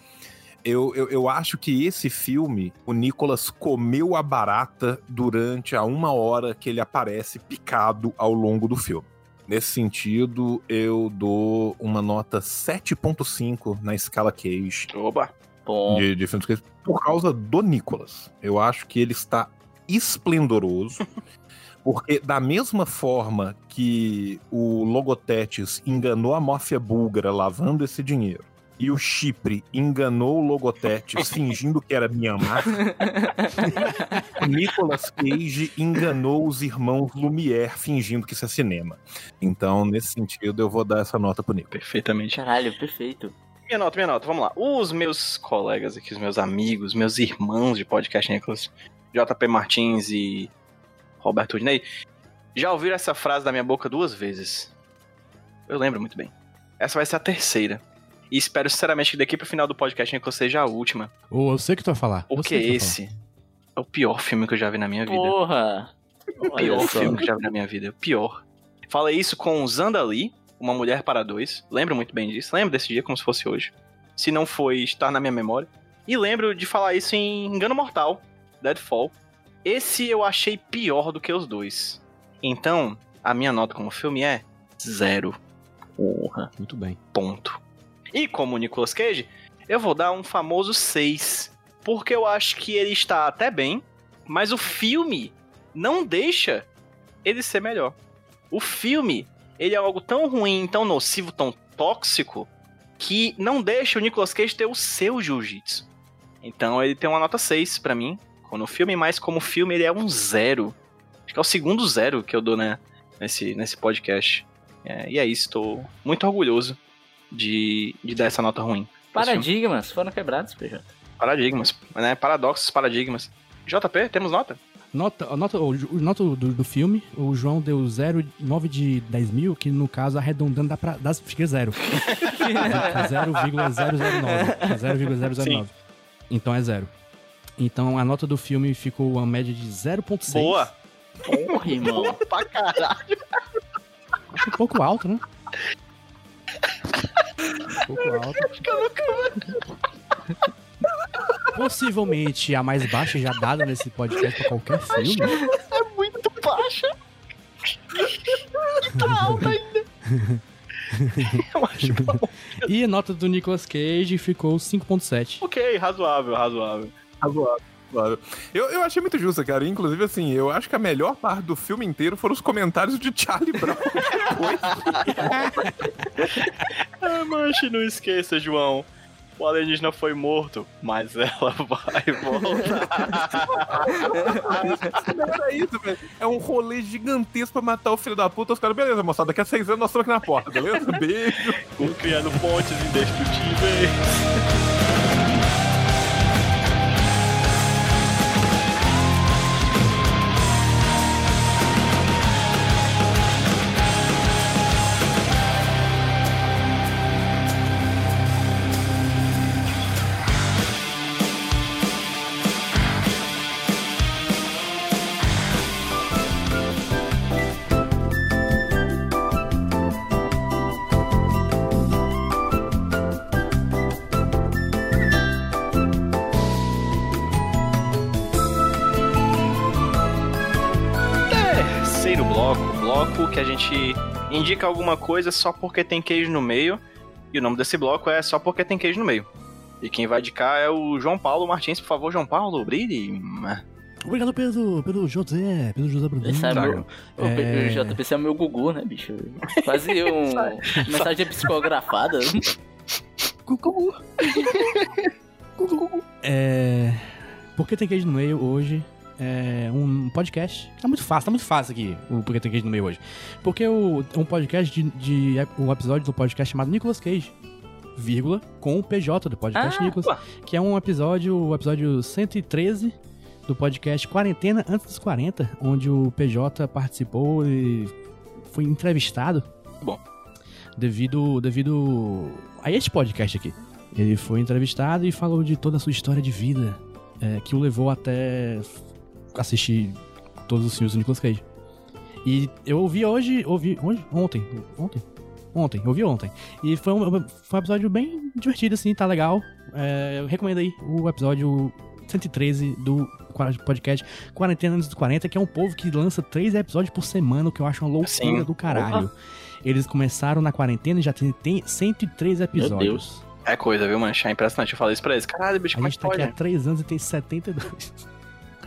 Eu, eu, eu acho que esse filme, o Nicolas comeu a barata durante a uma hora que ele aparece picado ao longo do filme. Nesse sentido, eu dou uma nota 7.5 na escala Cage Oba. Bom. de, de filmes que- por causa do Nicolas. Eu acho que ele está esplendoroso. Porque, da mesma forma que o Logotetes enganou a máfia búlgara lavando esse dinheiro, e o Chipre enganou o Logotetes fingindo que era Myanmar, o Nicolas Cage enganou os irmãos Lumière fingindo que isso é cinema. Então, nesse sentido, eu vou dar essa nota pro Nicolas. Perfeitamente. Caralho, perfeito. Minha nota, minha nota, vamos lá. Os meus colegas aqui, os meus amigos, meus irmãos de podcast Nicolas, JP Martins e Roberto Udney, já ouviram essa frase da minha boca duas vezes. Eu lembro muito bem. Essa vai ser a terceira. E espero sinceramente que daqui pro final do podcast Nicolas seja a última. Ô, eu sei o que tu vai falar. Porque vai esse é o pior filme que eu já vi na minha vida. Porra. O pior filme que eu já vi na minha vida. O pior. Falei isso com o Zanda Lee, o Uma Mulher para Dois. Lembro muito bem disso. Lembro desse dia como se fosse hoje. Se não foi, está na minha memória. E lembro de falar isso em Engano Mortal, Deadfall. Esse eu achei pior do que os dois. Então, a minha nota como filme é zero. Porra. Muito bem. Ponto. E como o Nicolas Cage, eu vou dar um famoso 6. Porque eu acho que ele está até bem, mas o filme não deixa ele ser melhor. O filme, ele é algo tão ruim, tão nocivo, tão tóxico, que não deixa o Nicolas Cage ter o seu jiu-jitsu. Então ele tem uma nota 6 pra mim, no filme, mas como filme ele é um zero. Acho que é o segundo zero que eu dou né, nesse, nesse podcast. É, e é isso, tô muito orgulhoso de, de dar essa nota ruim. Paradigmas foram quebrados, PJ. Paradigmas, né? Paradoxos, paradigmas. JP, temos nota? Nota, nota, o, nota do, do filme, o João deu 0,9 de 10 mil, que no caso, arredondando dá pra, dá, fica zero. 0,009. 0,009. Então é zero. Então a nota do filme ficou uma média de 0,6. Boa! Porra, irmão. pra caralho. Um pouco alto, né? Um pouco alto. Possivelmente a mais baixa já dada nesse podcast pra qualquer filme. É muito baixa. E tá alta ainda. Eu acho bom. E a nota do Nicolas Cage ficou 5.7. Ok, razoável, razoável. Razoável. Eu, eu achei muito justo, cara. Inclusive, assim, eu acho que a melhor parte do filme inteiro foram os comentários de Charlie Brown depois. ah, manche, não esqueça, João. O alienígena foi morto, mas ela vai voltar. Era isso, velho. É um rolê gigantesco pra matar o filho da puta. Os caras, beleza, moçada, daqui a seis anos nós estamos aqui na porta, beleza? Beijo. Vamos criando pontes indestrutíveis. Indica alguma coisa só porque tem queijo no meio. E o nome desse bloco é só porque tem queijo no meio. E quem vai indicar é o João Paulo Martins, por favor, João Paulo, brilhe. Obrigado pelo, pelo José, pelo José Bruno. Esse é meu, o É. JP esse é o meu Gugu, né, bicho? Quase um mensagem psicografada. Gugu. Gugu. É. Porque tem queijo no meio hoje é um podcast. Tá muito fácil, tá muito fácil aqui o Porque tem queijo no meio hoje. Porque o, um podcast de, de. Um episódio do podcast chamado Nicolas Cage. Vírgula, com o PJ do podcast Ah, Nicolas. Que é um episódio, o episódio 113 do podcast Quarentena Antes dos 40, onde o PJ participou e foi entrevistado. Bom. Devido, devido a este podcast aqui. Ele foi entrevistado e falou de toda a sua história de vida, é, que o levou até assistir todos os filmes do Nicolas Cage. E eu ouvi hoje, ouvi hoje, ontem, ontem, ontem, ouvi ontem. E foi um, foi um episódio bem divertido, assim, tá legal. É, eu recomendo aí o episódio 113 do podcast Quarentena dos 40, que é um povo que lança três episódios por semana, o que eu acho uma loucura Sim. do caralho. Eles começaram na quarentena e já tem, tem 103 episódios. Deus. É coisa, viu, mancha? É impressionante. Eu falei isso pra eles. Caralho, bicho, A como é gente tá aqui há 3 anos e tem 72.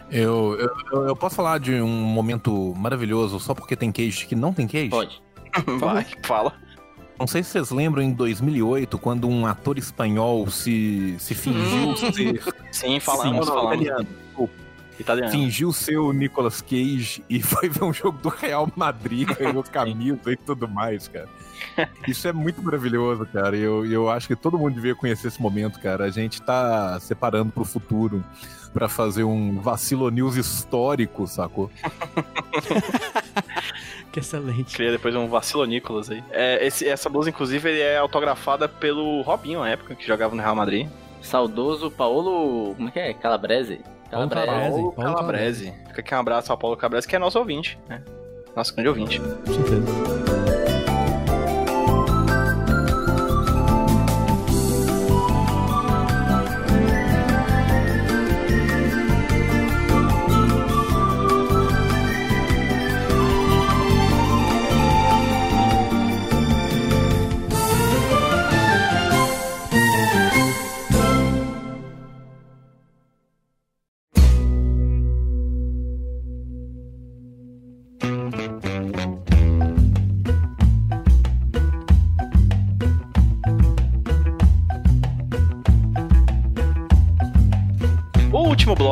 Eu, eu, eu- posso falar de um momento maravilhoso só porque tem queijo que não tem queijo? Pode. Vai, fala. Não sei se vocês lembram em 2008, quando um ator espanhol se, se fingiu Hum. ser. Sim, falamos, Sim, falamos. italiano. Italiano. Fingiu ser o Nicolas Cage e foi ver um jogo do Real Madrid, ganhou camisa e tudo mais, cara. Isso é muito maravilhoso, cara. E eu, e eu acho que todo mundo devia conhecer esse momento, cara. A gente tá separando pro futuro pra fazer um vacilo news histórico, sacou? que excelente. Cria depois um vacilo Nicolas aí. É, esse- essa blusa, inclusive, ele é autografada pelo Robinho na época, que jogava no Real Madrid. Saudoso Paulo. Como é que é? Calabrese? Paulo Calabrese. Calabrese. Paulo Paulo Calabrese. Fica aqui um abraço ao Paulo Calabrese, que é nosso ouvinte, né? Nosso grande ouvinte. Com certeza.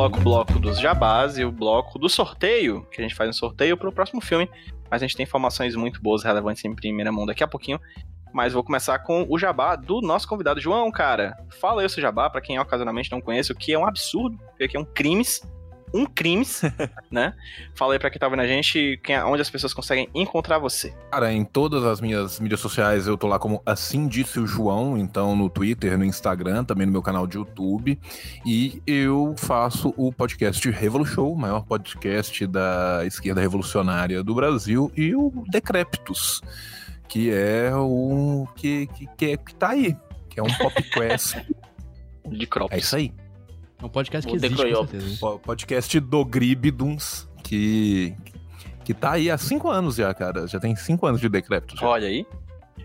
O bloco dos jabás e o bloco do sorteio, que a gente faz um sorteio pro próximo filme. Mas a gente tem informações muito boas, relevantes em primeira mão daqui a pouquinho. Mas vou começar com o jabá do nosso convidado. João, cara, fala aí o seu jabá, pra quem ocasionalmente não conhece, o que é um absurdo, o que é um crimes. Um crimes, né? Fala aí pra quem tá vendo a gente, quem, onde as pessoas conseguem encontrar você. Cara, em todas as minhas mídias sociais eu tô lá como Assim Disse o João, então no Twitter, no Instagram, também no meu canal de YouTube. E eu faço o podcast Revolu Show, o maior podcast da esquerda revolucionária do Brasil, e o Decréptos, que é o que, que, que, é, que tá aí, que é um podcast. De crops. é isso aí. É um podcast que O existe, com certeza. Po- Podcast do Gribiduns, que, que tá aí há cinco anos já, cara. Já tem cinco anos de Decréptos. já. Olha aí.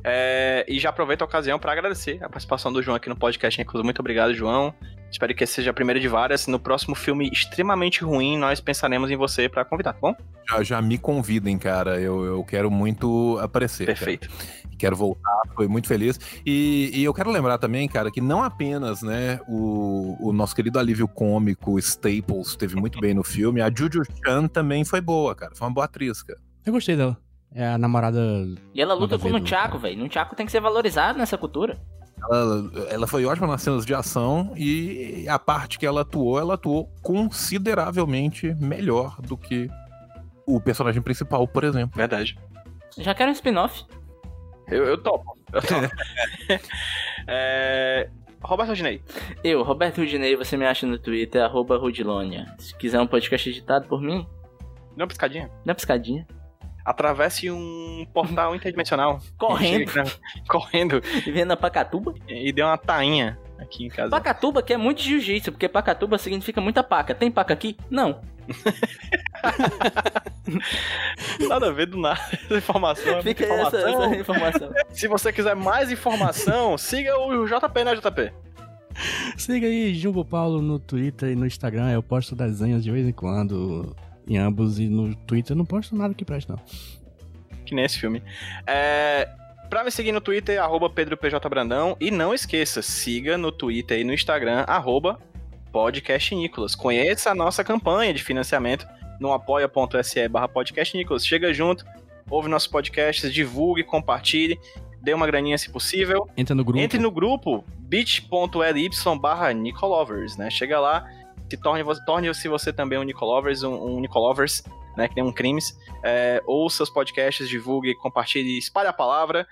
É, e já aproveito a ocasião para agradecer a participação do João aqui no podcast. Muito obrigado, João. Espero que esse seja a primeira de várias. No próximo filme extremamente ruim, nós pensaremos em você para convidar, tá bom? Já, já me convidem, cara. Eu, eu quero muito aparecer. cara. Perfeito. Quero voltar, foi muito feliz. E, e eu quero lembrar também, cara, que não apenas, né, o, o nosso querido alívio cômico Staples teve muito bem no filme, a Juju Chan também foi boa, cara. Foi uma boa atriz, cara. Eu gostei dela. É a namorada. E ela luta com o Nunchaku, velho. Nunchaku tem que ser valorizado nessa cultura. Ela, ela foi ótima nas cenas de ação e a parte que ela atuou, ela atuou consideravelmente melhor do que o personagem principal, por exemplo. Verdade. Já quero um spin-off. Eu, eu topo. Eu topo. é... Roberto Rodinei. Eu, Roberto Rudinei, você me acha no Twitter, arroba Rudilonia. Se quiser um podcast editado por mim, Dá uma piscadinha. dá uma piscadinha. Atravesse um portal interdimensional. Correndo. Chega- Correndo. E vendo a Pacatuba. E deu uma tainha aqui em casa. Pacatuba que é muito jiu-jitsu, porque Pacatuba significa muita paca. Tem paca aqui? Não. Nada a ver do nada. Essa informação é Fica muita essa, informação. essa informação. Se você quiser mais informação, siga o JP, né, JP? Siga aí Jumbo Paulo no Twitter e no Instagram. Eu posto desenhos de vez em quando. Em ambos. E no Twitter não posto nada que preste, não. Que nem esse filme. É, pra me seguir no Twitter, arroba PedroPJBrandão. E não esqueça, siga no Twitter e no Instagram, arroba podcastnicolas. Conheça a nossa campanha de financiamento no apoia.se barra podcastnicolas. Chega junto, ouve nossos podcasts, divulgue, compartilhe, dê uma graninha se possível. Entra no grupo. Entre no grupo bit.ly barra Nicolovers, né? Chega lá, se torne, torne-se você também um Nicolovers, um, um Nicolovers, né? Que tem um crimes. É, ouça os podcasts, divulgue, compartilhe, espalhe a palavra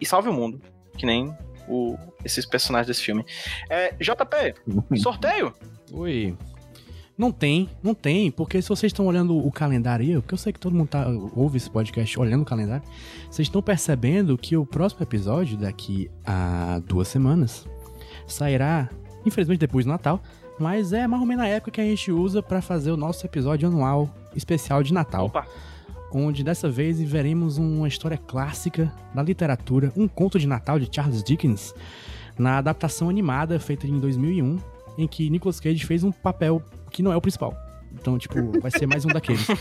e salve o mundo. Que nem o- esses personagens desse filme. É, JP, sorteio? Oi. Não tem, não tem, porque se vocês estão olhando o calendário aí, porque eu sei que todo mundo tá, ouve esse podcast olhando o calendário, vocês estão percebendo que o próximo episódio, daqui a duas semanas, sairá, infelizmente depois do Natal, mas é mais ou menos a época que a gente usa pra fazer o nosso episódio anual especial de Natal, Opa, onde dessa vez veremos uma história clássica da literatura, um conto de Natal de Charles Dickens, na adaptação animada feita em 2001, em que Nicolas Cage fez um papel que não é o principal. Então, tipo, vai ser mais um daqueles. vai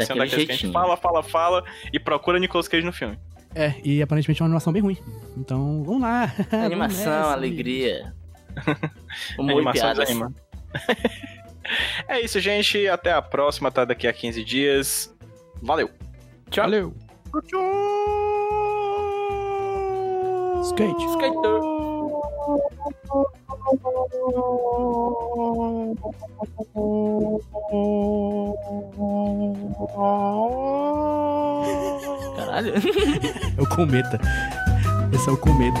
ser um Daquele daqueles que a gente fala, fala, fala e procura Nicolas Cage no filme. É, e aparentemente é uma animação bem ruim. Então, vamos lá. Vamos Animação, nessa, alegria. Humor e Animação piadas. desanima. é isso, gente. Até a próxima, tá? Daqui a 15 dias. Valeu! Tchau. Valeu. Skate. Skater. Caralho. É o cometa. Esse é o cometa.